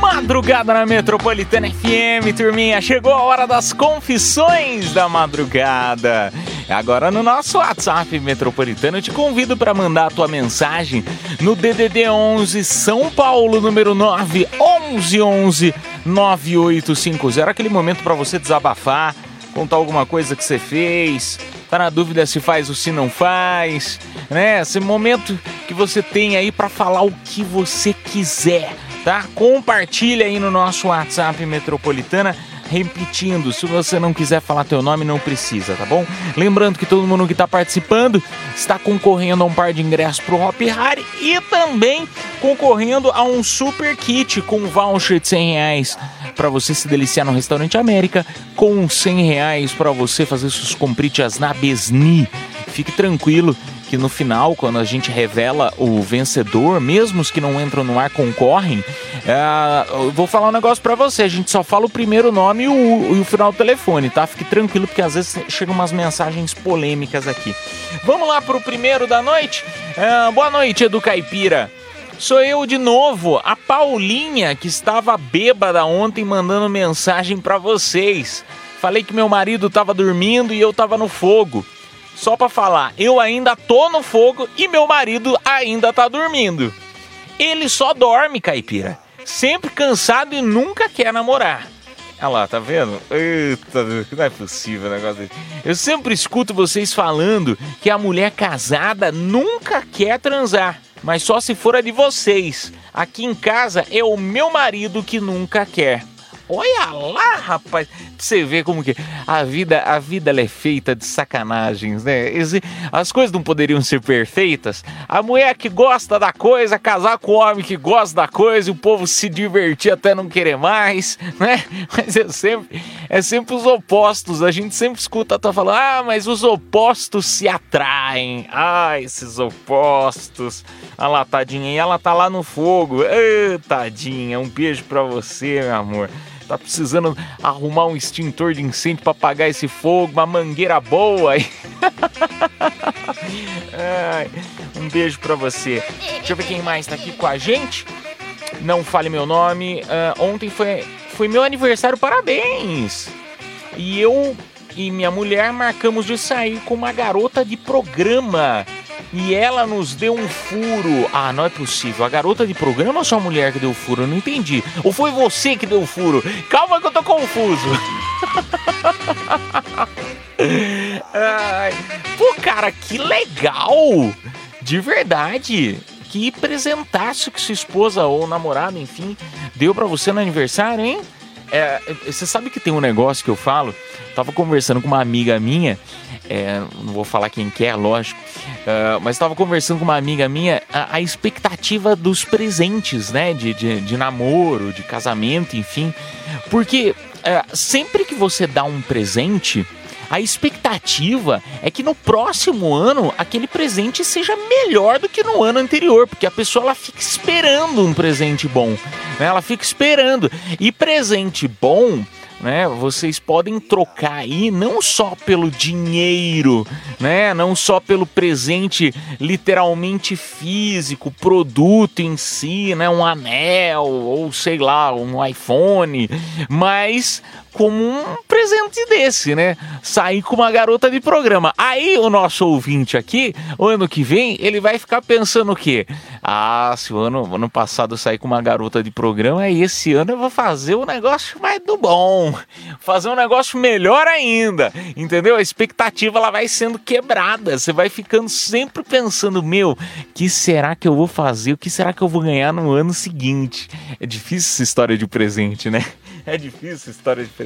Madrugada na Metropolitana FM, turminha. Chegou a hora das confissões da madrugada. Agora no nosso WhatsApp Metropolitano, eu te convido para mandar a tua mensagem no DDD 11 São Paulo, número 9 11 11 9850. Aquele momento para você desabafar, contar alguma coisa que você fez, tá na dúvida se faz ou se não faz, né? Esse momento que você tem aí para falar o que você quiser, tá? Compartilha aí no nosso WhatsApp Metropolitana. Repetindo, se você não quiser falar teu nome, não precisa, tá bom? Lembrando que todo mundo que está participando está concorrendo a um par de ingressos pro Hop Harry e também concorrendo a um super kit com voucher de 100 reais para você se deliciar no Restaurante América, com 100 reais para você fazer suas compritas na Besni. Fique tranquilo que no final, quando a gente revela o vencedor, mesmo os que não entram no ar concorrem, é, eu vou falar um negócio pra você. A gente só fala o primeiro nome e o, e o final do telefone, tá? Fique tranquilo, porque às vezes chegam umas mensagens polêmicas aqui. Vamos lá pro primeiro da noite? É, boa noite, Edu Caipira. Sou eu de novo, a Paulinha, que estava bêbada ontem mandando mensagem pra vocês. Falei que meu marido tava dormindo e eu tava no fogo. Só pra falar, eu ainda tô no fogo e meu marido ainda tá dormindo. Ele só dorme, caipira. Sempre cansado e nunca quer namorar. Olha lá, tá vendo? Eita, não é possível o negócio desse. Eu sempre escuto vocês falando que a mulher casada nunca quer transar, mas só se for a de vocês. Aqui em casa é o meu marido que nunca quer. Olha lá, rapaz, você ver como que a vida, a vida é feita de sacanagens, né? As coisas não poderiam ser perfeitas. A mulher que gosta da coisa, casar com o homem que gosta da coisa, e o povo se divertir até não querer mais, né? Mas é sempre, é sempre os opostos. A gente sempre escuta tá falando, ah, mas os opostos se atraem. Ah, esses opostos. A lá, tadinha, e ela tá lá no fogo. Tadinha, um beijo pra você, meu amor. Tá precisando arrumar um extintor de incêndio pra apagar esse fogo, uma mangueira boa. Um beijo pra você. Deixa eu ver quem mais tá aqui com a gente. Não fale meu nome. Ah, ontem foi, foi meu aniversário, parabéns! E eu e minha mulher marcamos de sair com uma garota de programa. E ela nos deu um furo. Ah, não é possível. A garota de programa ou só a mulher que deu furo? Eu não entendi. Ou foi você que deu furo? Calma que eu tô confuso. Pô, cara, que legal! De verdade. Que presentaço que sua esposa ou namorada, enfim, deu pra você no aniversário, hein? É, você sabe que tem um negócio que eu falo? Tava conversando com uma amiga minha, é, não vou falar quem que é, lógico, é, mas tava conversando com uma amiga minha a, a expectativa dos presentes, né? De, de, de namoro, de casamento, enfim. Porque é, sempre que você dá um presente, a expectativa é que no próximo ano aquele presente seja melhor do que no ano anterior, porque a pessoa ela fica esperando um presente bom, né? Ela fica esperando. E presente bom né? Vocês podem trocar aí não só pelo dinheiro, né? Não só pelo presente literalmente físico, produto em si, né? Um anel ou sei lá, um iPhone, mas como um presente desse, né? Sair com uma garota de programa. Aí o nosso ouvinte aqui, o ano que vem, ele vai ficar pensando o quê? Ah, se o ano, ano passado eu saí com uma garota de programa, aí esse ano eu vou fazer um negócio mais do bom. Fazer um negócio melhor ainda. Entendeu? A expectativa ela vai sendo quebrada. Você vai ficando sempre pensando, meu, que será que eu vou fazer? O que será que eu vou ganhar no ano seguinte? É difícil essa história de presente, né? É difícil essa história de presente.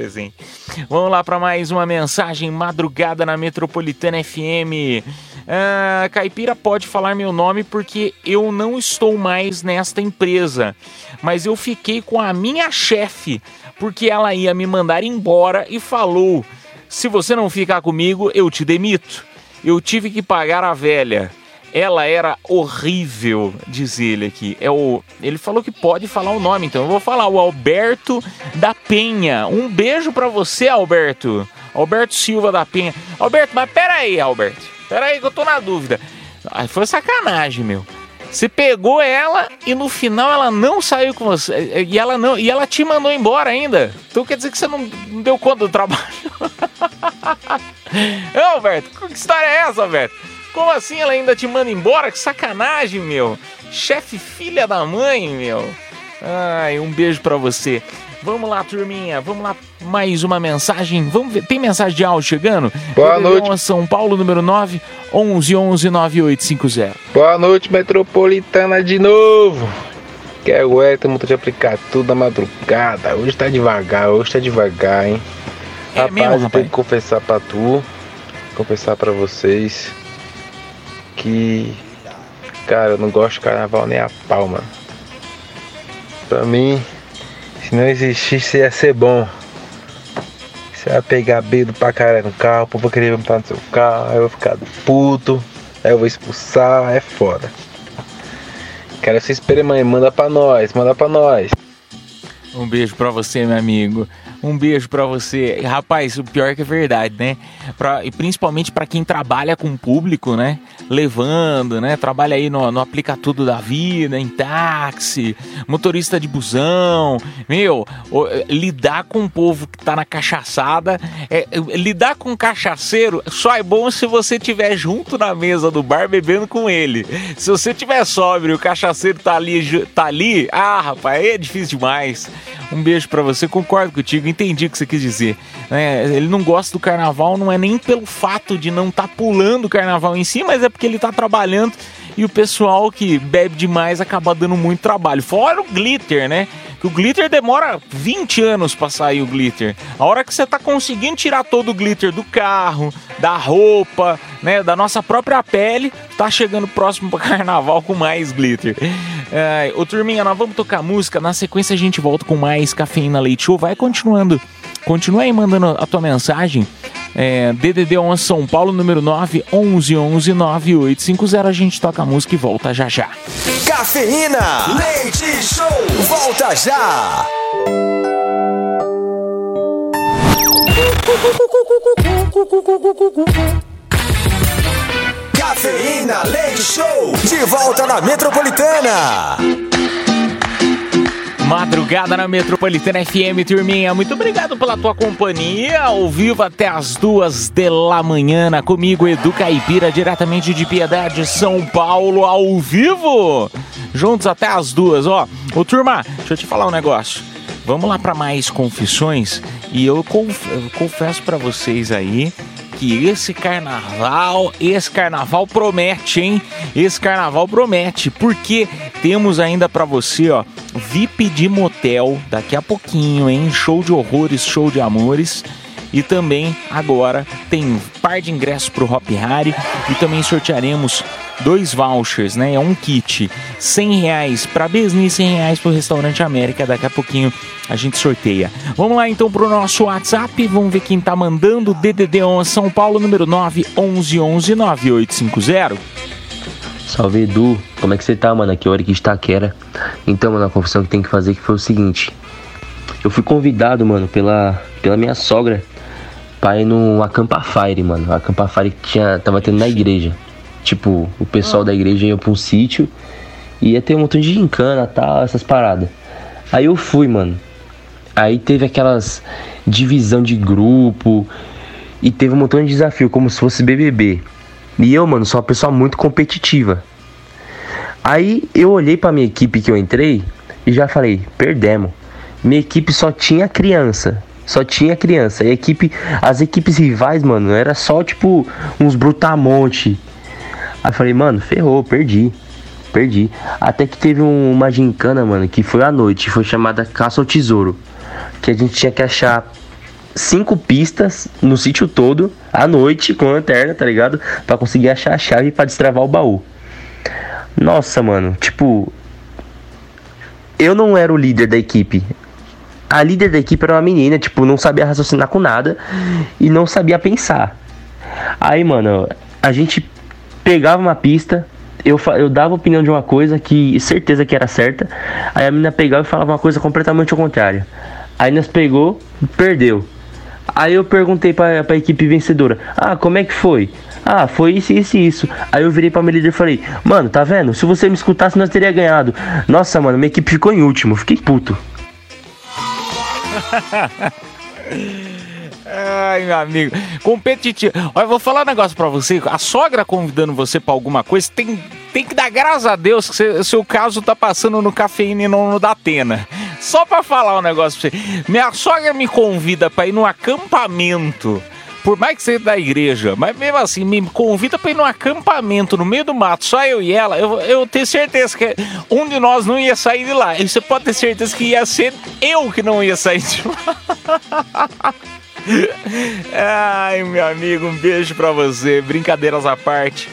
Vamos lá para mais uma mensagem madrugada na Metropolitana FM. Ah, Caipira pode falar meu nome porque eu não estou mais nesta empresa, mas eu fiquei com a minha chefe porque ela ia me mandar embora e falou: se você não ficar comigo, eu te demito. Eu tive que pagar a velha. Ela era horrível, diz ele aqui. É o, ele falou que pode falar o nome, então eu vou falar o Alberto da Penha. Um beijo para você, Alberto. Alberto Silva da Penha. Alberto, mas pera aí, Alberto. Pera aí que eu tô na dúvida. Foi sacanagem, meu. Você pegou ela e no final ela não saiu com você. E ela não, e ela te mandou embora ainda. Então quer dizer que você não, não deu conta do trabalho. Ô, Alberto, que história é essa, Alberto? Como assim ela ainda te manda embora? Que sacanagem, meu. Chefe filha da mãe, meu. Ai, um beijo para você. Vamos lá, turminha. Vamos lá, mais uma mensagem. Vamos ver. Tem mensagem de áudio chegando? Boa noite. São Paulo, número 9 11 11 9850. Boa noite, Metropolitana de novo. Que é o Elton, motor de aplicar tudo na madrugada. Hoje tá devagar, hoje tá devagar, hein? É rapaz, mesmo, rapaz? tenho que confessar pra tu, confessar pra vocês que, cara, eu não gosto de carnaval nem a pau, mano. Pra mim, se não existisse, ia ser bom. Você vai pegar bêbado pra caralho no carro, o povo vai querer montar no seu carro, aí eu vou ficar puto, aí eu vou expulsar, é foda. Quero essa experiência, manda pra nós, manda pra nós. Um beijo pra você, meu amigo. Um beijo pra você. Rapaz, o pior é que é verdade, né? Pra, e principalmente pra quem trabalha com o público, né? Levando, né? Trabalha aí no, no Aplica Tudo da Vida, em táxi, motorista de busão. Meu, lidar com o povo que tá na cachaçada. é- lidar com cachaceiro só é bom se você estiver junto na mesa do bar bebendo com ele. Se você tiver sóbrio o cachaceiro tá ali, tá ali, ah, rapaz, é difícil demais. Um beijo pra você, concordo contigo, entendi o que você quis dizer. né? ele não gosta do carnaval, não é nem pelo fato de não estar pulando o carnaval em si, mas é porque ele tá trabalhando e o pessoal que bebe demais acaba dando muito trabalho. Fora o glitter, né? Que o glitter demora 20 anos pra sair o glitter. A hora que você tá conseguindo tirar todo o glitter do carro, da roupa, né, da nossa própria pele, tá chegando próximo pro carnaval com mais glitter. É, ô turminha, nós vamos tocar música, na sequência a gente volta com mais Cafeína Leite Show. Vai continuando, continua aí mandando a tua mensagem. É, DDD 11 São Paulo, número 9 11 11 9850. A gente toca a música e volta já já. Cafeína. Leite Show. Volta já. Cafeína Leite Show. De volta na Metropolitana. Madrugada na Metropolitana FM, turminha. Muito obrigado pela tua companhia. Ao vivo até as duas da manhã. Comigo, Edu Caipira, diretamente de Piedade, São Paulo, ao vivo. Juntos até as duas, ó. Ô, turma, deixa eu te falar um negócio. Vamos lá para mais confissões. E eu, conf- eu confesso para vocês aí que esse carnaval, esse carnaval promete, hein? Esse carnaval promete, porque temos ainda pra você, ó, VIP de motel daqui a pouquinho, hein? Show de horrores, show de amores. E também agora tem par de ingressos pro Hop Harry e também sortearemos dois vouchers, né? É um kit, 100 reais para Business, 100 reais pro Restaurante América. Daqui a pouquinho a gente sorteia. Vamos lá então pro nosso WhatsApp, vamos ver quem tá mandando. DDD 11 São Paulo, número 9 11 11 9850. Salve Edu, como é que você tá, mano? Aqui é o Eric de Itaquera. Então, mano, a confissão que tem que fazer que foi o seguinte. eu fui convidado, mano, pela, pela minha sogra pra ir no Acampa Fire, mano. Acampa Fire que tinha, tava tendo na igreja. Tipo, o pessoal da igreja ia pra um sítio e ia ter um montão de gincana tal, essas paradas. Aí eu fui, mano. Aí teve aquelas divisão de grupo e teve um montão de desafio, como se fosse BBB. E eu, mano, sou uma pessoa muito competitiva. Aí eu olhei pra minha equipe que eu entrei e já falei, perdemos. Minha equipe só tinha criança. Só tinha criança. E a equipe, as equipes rivais, mano, era só tipo uns brutamonte. Aí falei, mano, ferrou, perdi. Perdi. Até que teve um- uma gincana, mano, que foi à noite. Foi chamada Caça ao Tesouro. Que a gente tinha que achar cinco pistas no sítio todo, à noite, com lanterna, tá ligado? Pra conseguir achar a chave pra destravar o baú. Nossa, mano, tipo. Eu não era o líder da equipe. A líder da equipe era uma menina, tipo, não sabia raciocinar com nada e não sabia pensar. Aí, mano, a gente pegava uma pista, eu, eu dava opinião de uma coisa que certeza que era certa, aí a menina pegava e falava uma coisa completamente ao contrário. Aí nós pegou, perdeu. Aí eu perguntei pra, pra equipe vencedora: Ah, como é que foi? Ah, foi isso, isso e isso. Aí eu virei pra minha líder e falei: Mano, tá vendo? Se você me escutasse, nós teria ganhado. Nossa, mano, minha equipe ficou em último. Fiquei puto. Ai, meu amigo. Competitivo. Olha, eu vou falar um negócio pra você. A sogra convidando você pra alguma coisa, tem, tem que dar graças a Deus que você- seu caso tá passando no cafeína e não no da Atena. Só pra falar um negócio pra você. Minha sogra me convida pra ir no acampamento. Por mais que seja da igreja, mas mesmo assim, me convida pra ir num acampamento no meio do mato, só eu e ela. Eu, eu tenho certeza que um de nós não ia sair de lá. E você pode ter certeza que ia ser eu que não ia sair de lá. Ai, meu amigo, um beijo pra você. Brincadeiras à parte.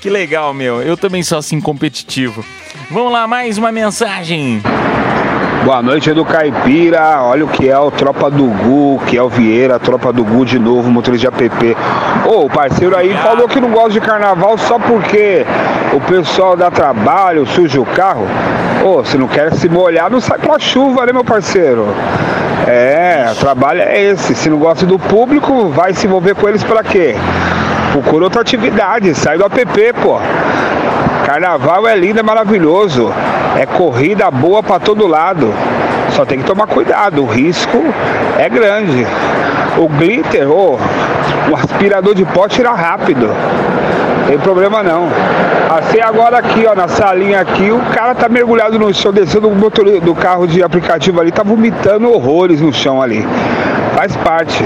Que legal, meu. Eu também sou assim competitivo. Vamos lá, mais uma mensagem. Boa noite, Edu Caipira. Olha o que é o Tropa do Gu, que é o Vieira, Tropa do Gu de novo, motorista de app. Ô, o parceiro aí falou que não gosta de carnaval só porque o pessoal dá trabalho, suja o carro. Ô, se não quer se molhar, não sai pra chuva, né, meu parceiro? É, o trabalho é esse. Se não gosta do público, vai se envolver com eles pra quê? Procura outra atividade, sai do app, pô. Carnaval é lindo, é maravilhoso. É corrida boa pra todo lado. Só tem que tomar cuidado, o risco é grande. O glitter, ô, o aspirador de pó tira rápido. Tem problema não. Assim agora aqui, ó, na salinha aqui, o cara tá mergulhado no chão, descendo do, do carro de aplicativo ali, tá vomitando horrores no chão ali. Faz parte.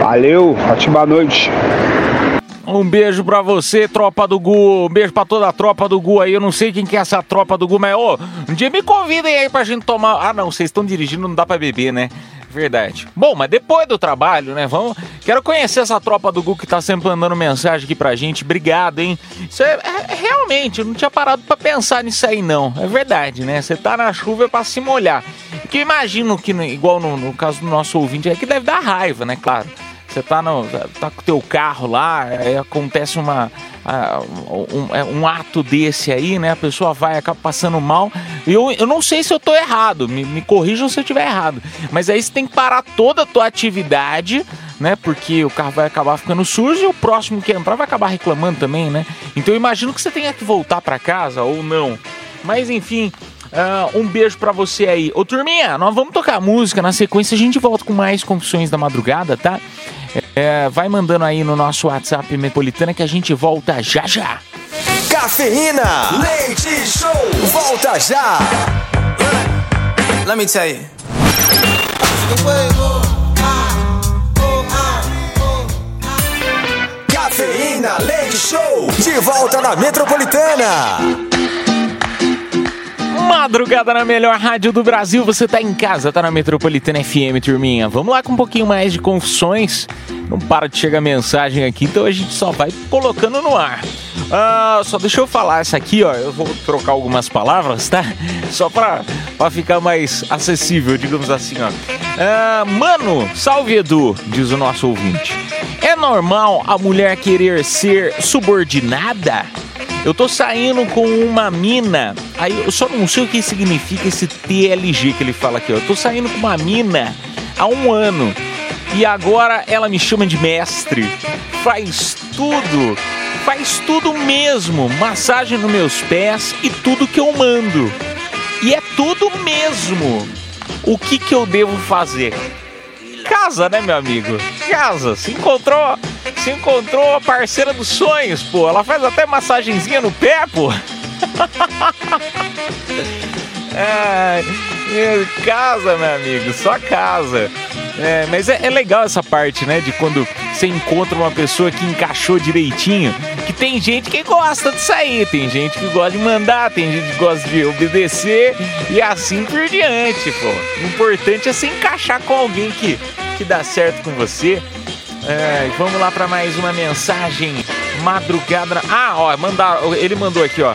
Valeu, ótima noite. Um beijo pra você, tropa do Gu. Um beijo pra toda a tropa do Gu aí. Eu não sei quem que é essa tropa do Gu, mas ô, um dia me convidem aí pra gente tomar. Ah, não, vocês estão dirigindo, não dá pra beber, né? Verdade. Bom, mas depois do trabalho, né? Vamos. Quero conhecer essa tropa do Gu que tá sempre mandando mensagem aqui pra gente. Obrigado, hein? Isso é, é- realmente, eu não tinha parado pra pensar nisso aí, não. É verdade, né? Você tá na chuva é pra se molhar. Que imagino que, igual no, no caso do nosso ouvinte, é que deve dar raiva, né? Claro. Você tá, no, tá com o teu carro lá, aí acontece uma, um, é, um ato desse aí, né? A pessoa vai, acaba passando mal. Eu, eu não sei se eu tô errado, me, me corrijam se eu tiver errado. Mas aí você tem que parar toda a tua atividade, né? Porque o carro vai acabar ficando sujo e o próximo que entrar vai acabar reclamando também, né? Então eu imagino que você tenha que voltar para casa ou não. Mas enfim, ah, um beijo pra você aí. Ô turminha, nós vamos tocar música. Na sequência a gente volta com mais confissões da madrugada, tá? É, vai mandando aí no nosso WhatsApp Metropolitana que a gente volta já já. Cafeína, leite show, volta já. Let me tell you. Cafeína, leite show, de volta na Metropolitana. Madrugada na melhor rádio do Brasil, você tá em casa, tá na Metropolitana FM, turminha. Vamos lá com um pouquinho mais de confissões. Não para de chegar mensagem aqui, então a gente só vai colocando no ar. Ah, só deixa eu falar essa aqui, ó. Eu vou trocar algumas palavras, tá? Só pra, pra ficar mais acessível, digamos assim, ó. Ah, mano, salve Edu, diz o nosso ouvinte. É normal a mulher querer ser subordinada? Eu tô saindo com uma mina Aí eu só não sei o que significa esse TLG que ele fala aqui, ó. Eu tô saindo com uma mina há um ano e agora ela me chama de mestre. Faz tudo, faz tudo mesmo. Massagem nos meus pés e tudo que eu mando. E é tudo mesmo. O que que eu devo fazer? Casa, né, meu amigo? Casa. Se encontrou, se encontrou a parceira dos sonhos, pô. Ela faz até massagenzinha no pé, pô. É, casa, meu amigo, só casa. É, mas é, é legal essa parte, né? De quando você encontra uma pessoa que encaixou direitinho. Que tem gente que gosta disso aí, tem gente que gosta de mandar, tem gente que gosta de obedecer e assim por diante, pô. O importante é se encaixar com alguém que, que dá certo com você. É, vamos lá para mais uma mensagem. Madrugada. Ah, ó, mandar, ele mandou aqui, ó.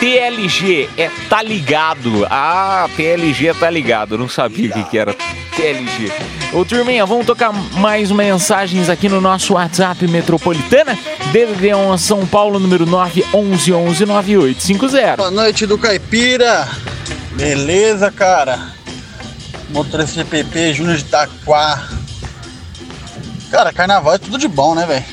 TLG é tá ligado. Ah, TLG é tá ligado. Não sabia o que, que era TLG. Ô turminha, vamos tocar mais mensagens aqui no nosso WhatsApp Metropolitana. DDD1 São Paulo, número 9 11 11 9850. Boa noite do Caipira. Beleza, cara? Motorista GPP, Júnior de Itaquá. Cara, carnaval é tudo de bom, né, velho?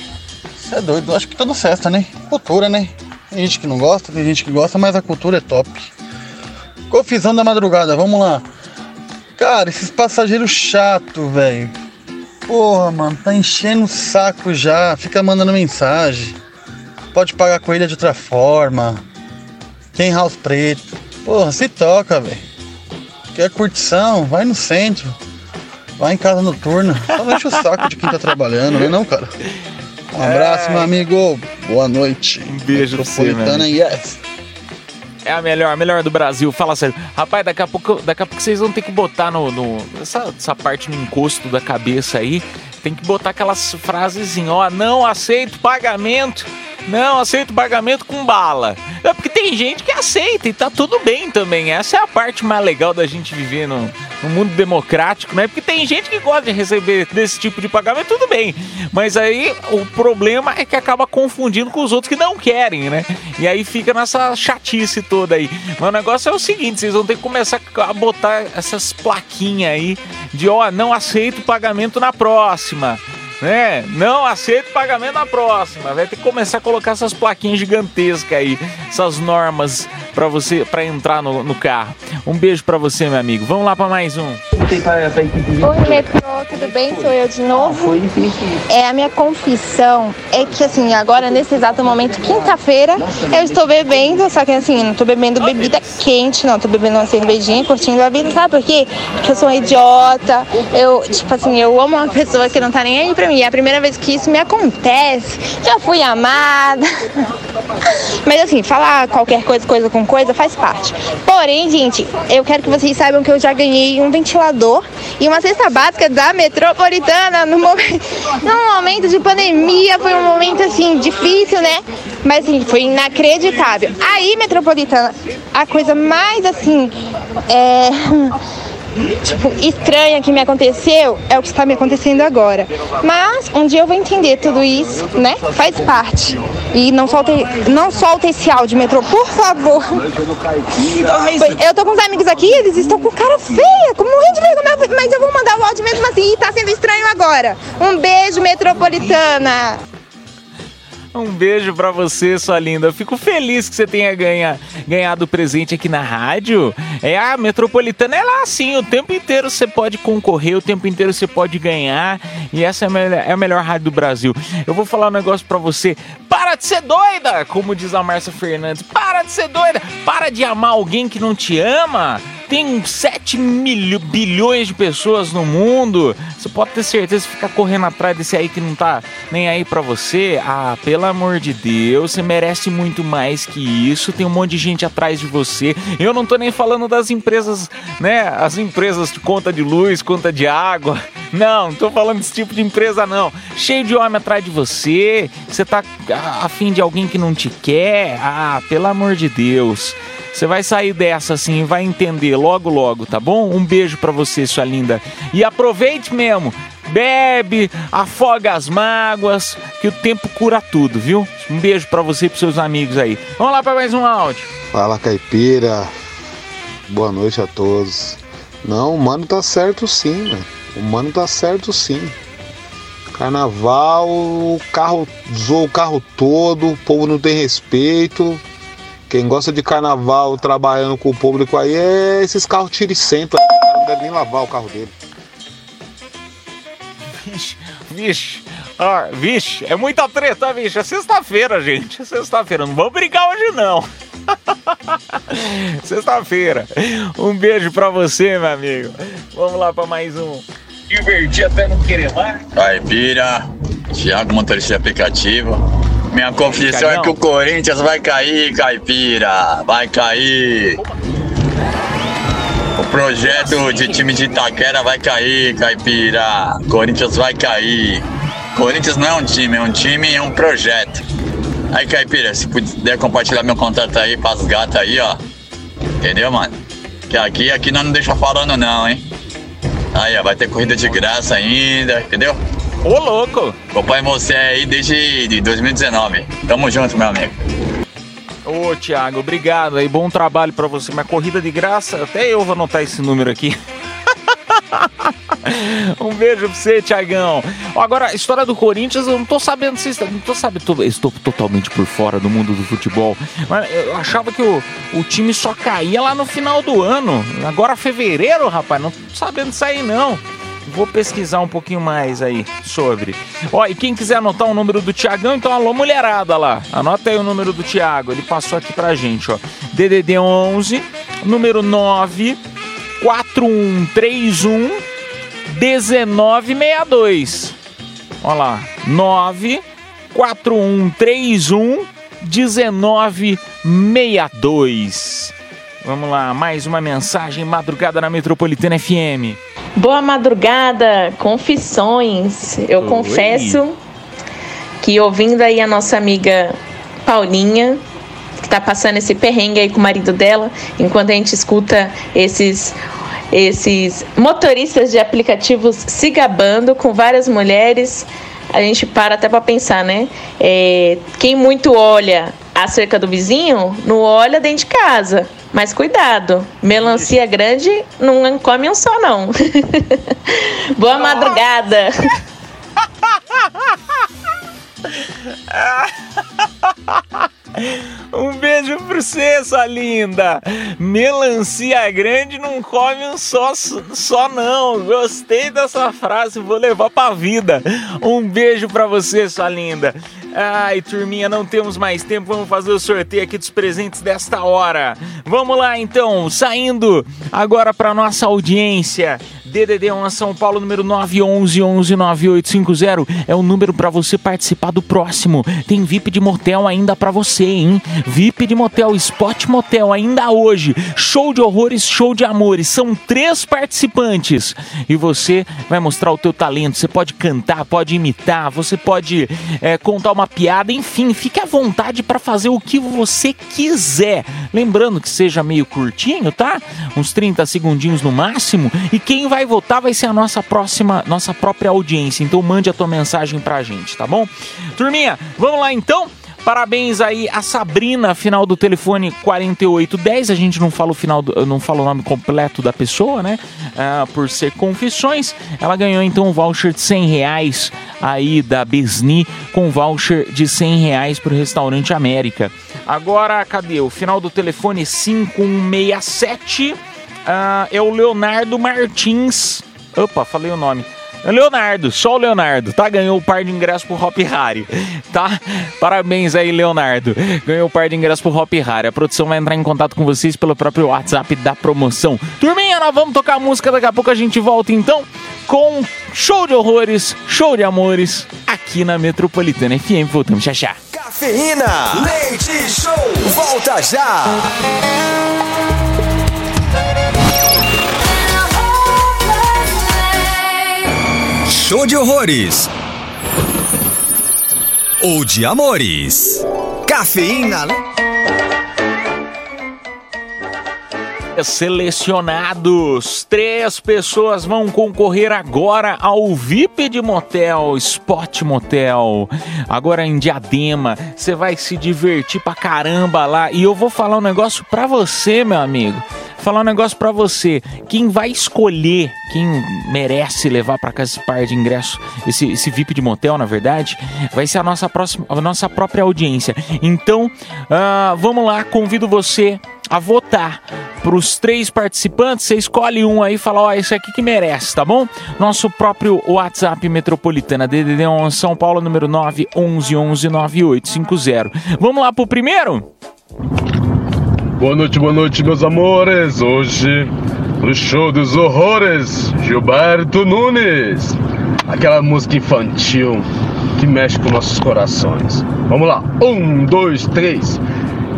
Você é doido. Acho que toda festa, né? Cultura, né? Tem gente que não gosta, tem gente que gosta, mas a cultura é top. Confusão da madrugada, vamos lá. Cara, esses passageiros chato, velho. Porra, mano, tá enchendo o saco já. Fica mandando mensagem. Pode pagar com ele de outra forma. Tem house preto. Porra, se toca, velho. Quer curtição? Vai no centro. Vai em casa noturna. Só enche o saco de quem tá trabalhando, né não, cara? Um abraço, É. meu amigo. Boa noite. Um beijo pra você, yes. É a melhor, a melhor do Brasil. Fala sério. Rapaz, daqui a pouco, daqui a pouco vocês vão ter que botar no, no- essa, essa parte no encosto da cabeça aí. Tem que botar aquelas frases assim, ó, não aceito pagamento. Não aceito pagamento com bala. É porque tem gente que aceita e tá tudo bem também. Essa é a parte mais legal da gente viver no, no mundo democrático, né? Porque tem gente que gosta de receber desse tipo de pagamento, tudo bem. Mas aí o problema é que acaba confundindo com os outros que não querem, né? E aí fica nessa chatice toda aí. Mas o negócio é o seguinte: vocês vão ter que começar a botar essas plaquinhas aí de ó, não aceito pagamento na próxima. Né? Não aceito pagamento na próxima. Vai ter que começar a colocar essas plaquinhas gigantescas aí, essas normas pra você para entrar no, no carro. Um beijo pra você, meu amigo. Vamos lá pra mais um. Oi, metrô, tudo bem? Sou eu de novo. É, a minha confissão é que, assim, agora, nesse exato momento, quinta-feira, eu estou bebendo, só que, assim, não estou bebendo bebida quente, não. Estou bebendo uma cervejinha, curtindo a vida, sabe por quê? Porque eu sou uma idiota. Eu, tipo assim, eu amo uma pessoa que não tá nem aí pra mim. É a primeira vez que isso me acontece. Já fui amada. Mas, assim, falar qualquer coisa, coisa com coisa, faz parte. Porém, gente, eu quero que vocês saibam que eu já ganhei um ventilador e uma cesta básica da Metropolitana no momento, num momento de pandemia. Foi um momento, assim, difícil, né? Mas, assim, foi inacreditável. Aí, Metropolitana, a coisa mais, assim, é tipo, estranha que me aconteceu é o que está me acontecendo agora. Mas um dia eu vou entender tudo isso, né? Faz parte. E não solta, não solta esse áudio, metrô, por favor. Eu tô com uns amigos aqui, eles estão com cara feia, com morrendo de vergonha, mas eu vou mandar o áudio mesmo assim. Tá sendo estranho agora. Um beijo, metropolitana. Um beijo pra você, sua linda. Eu fico feliz que você tenha ganha, ganhado o presente aqui na rádio. É a Metropolitana, é lá assim, o tempo inteiro você pode concorrer, o tempo inteiro você pode ganhar. E essa é a melhor, é a melhor rádio do Brasil. Eu vou falar um negócio pra você. Para de ser doida, como diz a Márcia Fernandes. Para de ser doida. Para de amar alguém que não te ama. Tem 7 milho, bilhões de pessoas no mundo. Você pode ter certeza que ficar correndo atrás desse aí que não tá nem aí pra você. Ah, pelo amor de Deus, você merece muito mais que isso. Tem um monte de gente atrás de você. Eu não tô nem falando das empresas, né? As empresas de conta de luz, conta de água. Não, não tô falando desse tipo de empresa, não. Cheio de homem atrás de você. Você tá afim de alguém que não te quer. Ah, pelo amor de Deus. Você vai sair dessa assim vai entender logo logo, tá bom? Um beijo pra você, sua linda. E aproveite mesmo. bebe, afoga as mágoas, que o tempo cura tudo, viu? Um beijo pra você e pros seus amigos aí. Vamos lá pra mais um áudio. Fala caipira, boa noite a todos. Não, o mano tá certo sim, mano. O mano tá certo sim. Carnaval, o carro zoa o carro todo, o povo não tem respeito. Quem gosta de carnaval trabalhando com o público aí é esses carros tiricento cara não deve nem lavar o carro dele. Vixe, vixe, ah, vixe, é muita treta, vixe. É sexta-feira, gente. É sexta-feira. Não vamos brigar hoje, não. Sexta-feira. Um beijo pra você, meu amigo. Vamos lá pra mais um. Divertir até não querer mais. Caipira, Thiago, motorista de aplicativo. Minha confissão é que o Corinthians vai cair, Caipira. Vai cair. O projeto de time de Itaquera vai cair, Caipira. Corinthians vai cair. Corinthians não é um time, é um time e é um projeto. Aí, Caipira, se puder compartilhar meu contato aí pras gatas aí, ó. Entendeu, mano? Que aqui, aqui nós não deixa falando não, hein? Aí, ó, vai ter corrida de graça ainda, entendeu? Ô, louco! Acompanho você aí desde de 2019. Tamo junto, meu amigo. Ô, Thiago, obrigado aí. Bom trabalho pra você. Mas corrida de graça, até eu vou anotar esse número aqui. um beijo pra você, Tiagão. Agora, história do Corinthians, eu não tô sabendo se não tô sabendo, tô- estou totalmente por fora do mundo do futebol. Mas eu achava que o, o time só caía lá no final do ano. Agora fevereiro, rapaz, não tô sabendo aí não. Vou pesquisar um pouquinho mais aí sobre. Ó, e quem quiser anotar o número do Tiagão, então alô mulherada lá. Anota aí o número do Tiago, ele passou aqui pra gente, ó. DDD 11, número 9 4131 1962. Olha lá, 9 4131 1962. Vamos lá, mais uma mensagem madrugada na Metropolitana FM. Boa madrugada, confissões. Eu Oi. confesso que ouvindo aí a nossa amiga Paulinha, tá passando esse perrengue aí com o marido dela, enquanto a gente escuta esses esses motoristas de aplicativos se gabando com várias mulheres, a gente para até para pensar, né? É, quem muito olha acerca do vizinho, não olha dentro de casa. Mas cuidado, melancia grande não come um só, não. Boa madrugada. Um beijo pra você, sua linda. Melancia grande não come um só, só não. Gostei dessa frase, vou levar pra vida. Um beijo pra você, sua linda. Ai, turminha, não temos mais tempo. Vamos fazer o sorteio aqui dos presentes desta hora. Vamos lá, então. Saindo agora pra nossa audiência. DDD 1 São Paulo, número 911 9850 é o número pra você participar do próximo. Tem VIP de motel ainda pra você, hein? VIP de motel, Spot Motel ainda hoje. Show de horrores, show de amores. São três participantes e você vai mostrar o teu talento. Você pode cantar, pode imitar, você pode é, contar uma piada, enfim, fique à vontade pra fazer o que você quiser. Lembrando que seja meio curtinho, tá? Uns 30 segundinhos no máximo. E quem vai votar vai ser a nossa próxima, nossa própria audiência. Então mande a tua mensagem pra gente, tá bom? Turminha, vamos lá então? Parabéns aí a Sabrina, final do telefone 4810. A gente não fala o final, do- não fala o nome completo da pessoa, né? Ah, por ser confissões. Ela ganhou então um voucher de 100 reais aí da Besni com voucher de 100 reais pro restaurante América. Agora, cadê? O final do telefone 5167 ah, é o Leonardo Martins. Opa, falei o nome. Leonardo, só o Leonardo, tá? Ganhou o par de ingresso pro Hop Harry, tá? Parabéns aí, Leonardo. Ganhou o par de ingresso pro Hop Harry. A produção vai entrar em contato com vocês pelo próprio WhatsApp da promoção. Turminha, nós vamos tocar música, daqui a pouco a gente volta então com show de horrores, show de amores aqui na Metropolitana FM. Voltamos já já. Cafeína, leite show, volta já. Show de horrores. Ou de amores. Cafeína. Selecionados, três pessoas vão concorrer agora ao VIP de Motel, Spot Motel. Agora em Diadema, você vai se divertir pra caramba lá. E eu vou falar um negócio pra você, meu amigo. Falar um negócio pra você. Quem vai escolher, quem merece levar pra casa esse par de ingressos, esse, esse VIP de motel, na verdade, vai ser a nossa, próxima, a nossa própria audiência. Então, ah, vamos lá, convido você a votar para os três participantes. Você escolhe um aí e fala: Ó, esse aqui que merece, tá bom? Nosso próprio WhatsApp Metropolitana, DDD 11 São Paulo, número 9 11 11 9850. Vamos lá pro primeiro? Boa noite, boa noite, meus amores. Hoje, no show dos horrores, Gilberto Nunes. Aquela música infantil que mexe com nossos corações. Vamos lá, um, dois, três.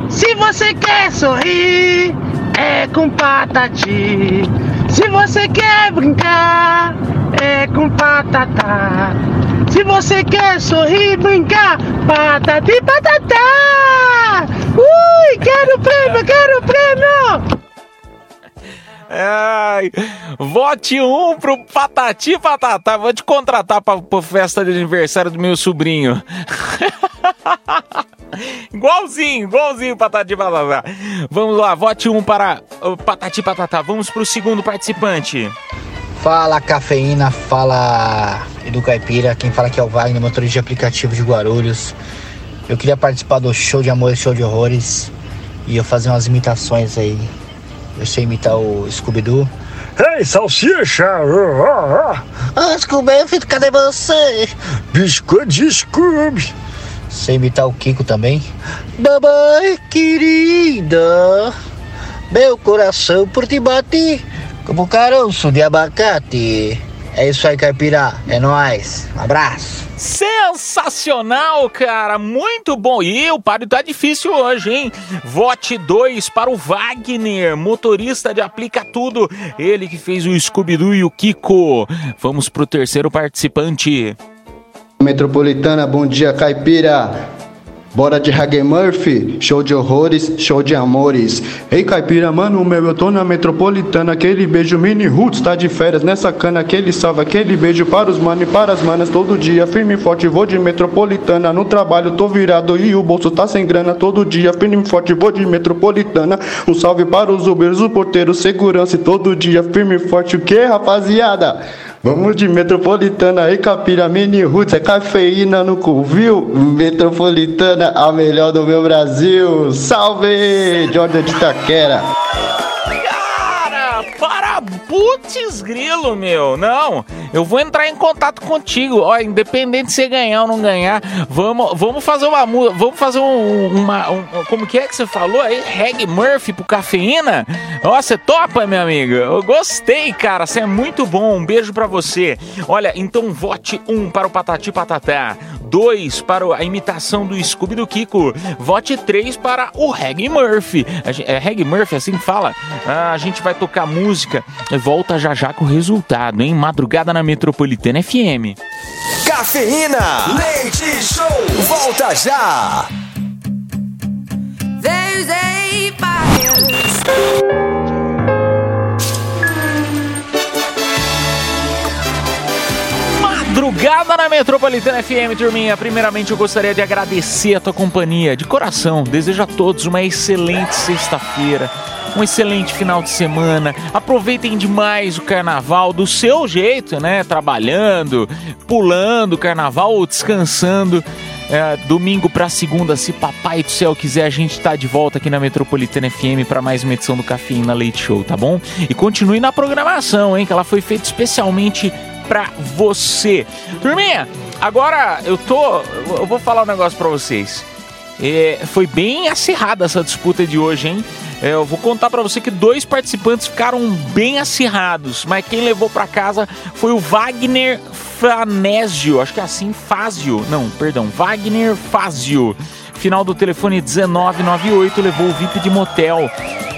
Se você quer sorrir, é com patati. Se você quer brincar, é com patatá. Se você quer sorrir, brincar, patati patatá. Ui, quero prêmio, quero prêmio. Ai, vote um pro Patati Patatá. Vou te contratar pra, pra festa de aniversário do meu sobrinho. igualzinho, igualzinho Patati Patatá. Vamos lá, vote um para o Patati Patatá. Vamos pro segundo participante. Fala cafeína, fala Edu Caipira, quem fala aqui é o Wagner, motorista de aplicativo de Guarulhos. Eu queria participar do show de amor e show de horrores e eu fazer umas imitações aí. Eu sei imitar o Scooby-Doo. Ei, salsicha! Ah, Scooby, filho, cadê você? Biscoito de Scooby! Sei imitar o Kiko também. Babai, querida, meu coração por ti bate como caroço de abacate. É isso aí, Caipira. É nóis. Um abraço. Sensacional, cara! Muito bom! E o páreo tá difícil hoje, hein? Vote 2 para o Wagner, motorista de Aplica Tudo. Ele que fez o Scooby-Doo e o Kiko. Vamos pro terceiro participante. Metropolitana, bom dia, caipira. Bora de Hagen Murphy, show de horrores, show de amores. Ei caipira, mano meu, eu tô na metropolitana. Aquele beijo mini roots, tá de férias nessa cana. Aquele salve, aquele beijo para os manos e para as manas. Todo dia, firme e forte, vou de metropolitana. No trabalho tô virado e o bolso tá sem grana. Todo dia, firme e forte, vou de metropolitana. Um salve para os Ubers, o porteiro, segurança. E todo dia, firme e forte, o que rapaziada? Vamos de metropolitana aí, capira, mini roots, é cafeína no cu, viu? Metropolitana, a melhor do meu Brasil. Salve, Jordan de Taquera. Para putz grilo, meu. Não, eu vou entrar em contato contigo. Ó, independente de você ganhar ou não ganhar, vamos, vamos fazer uma vamos fazer um, uma, um- como que é que você falou aí? Reg Murphy pro cafeína? Ó, você topa, minha amiga? Eu gostei, cara. Você é muito bom. Um beijo pra você. Olha, então vote um para o Patati Patatá. Dois para a imitação do Scooby do Kiko. Vote três para o Reg Murphy. É Reg Murphy, assim que fala? Ah, a gente vai tocar música volta já já com o resultado, hein? Madrugada na Metropolitana FM. Cafeína. Leite Show. Volta já. There's a fire. Madrugada na Metropolitana FM, turminha. Primeiramente, eu gostaria de agradecer a tua companhia de coração. Desejo a todos uma excelente sexta-feira, um excelente final de semana. Aproveitem demais o carnaval do seu jeito, né? Trabalhando, pulando o carnaval ou descansando. É, domingo pra segunda, se papai do céu quiser, a gente tá de volta aqui na Metropolitana FM para mais uma edição do Cafeína Leite Show, tá bom? E continue na programação, hein? Que ela foi feita especialmente pra você. Turminha, agora eu tô. Eu vou falar um negócio pra vocês. É, foi bem acirrada essa disputa de hoje, hein? É, eu vou contar pra você que dois participantes ficaram bem acirrados, mas quem levou pra casa foi o Wagner Fanésio, acho que é assim, Fázio. Não, perdão, Wagner Fázio. Final do telefone 1998 levou o VIP de motel.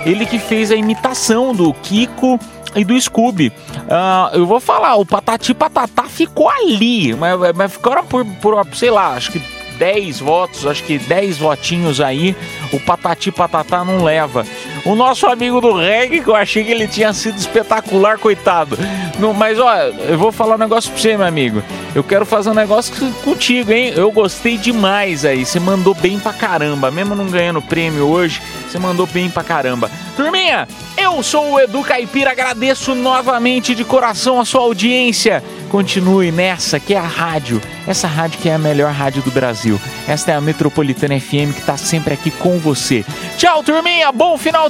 Ele que fez a imitação do Kiko e do Scooby. Ah, eu vou falar, o Patati Patatá ficou ali, mas, mas ficaram por, por, sei lá, acho que 10 votos, acho que 10 votinhos aí, o Patati Patatá não leva. O nosso amigo do reggae, que eu achei que ele tinha sido espetacular, coitado. Mas ó, eu vou falar um negócio pra você, meu amigo. Eu quero fazer um negócio contigo, hein? Eu gostei demais aí. Você mandou bem pra caramba. Mesmo não ganhando prêmio hoje, você mandou bem pra caramba. Turminha, eu sou o Edu Caipira, agradeço novamente de coração a sua audiência. Continue nessa, que é a rádio. Essa rádio que é a melhor rádio do Brasil. Esta é a Metropolitana FM que tá sempre aqui com você. Tchau, turminha. Bom final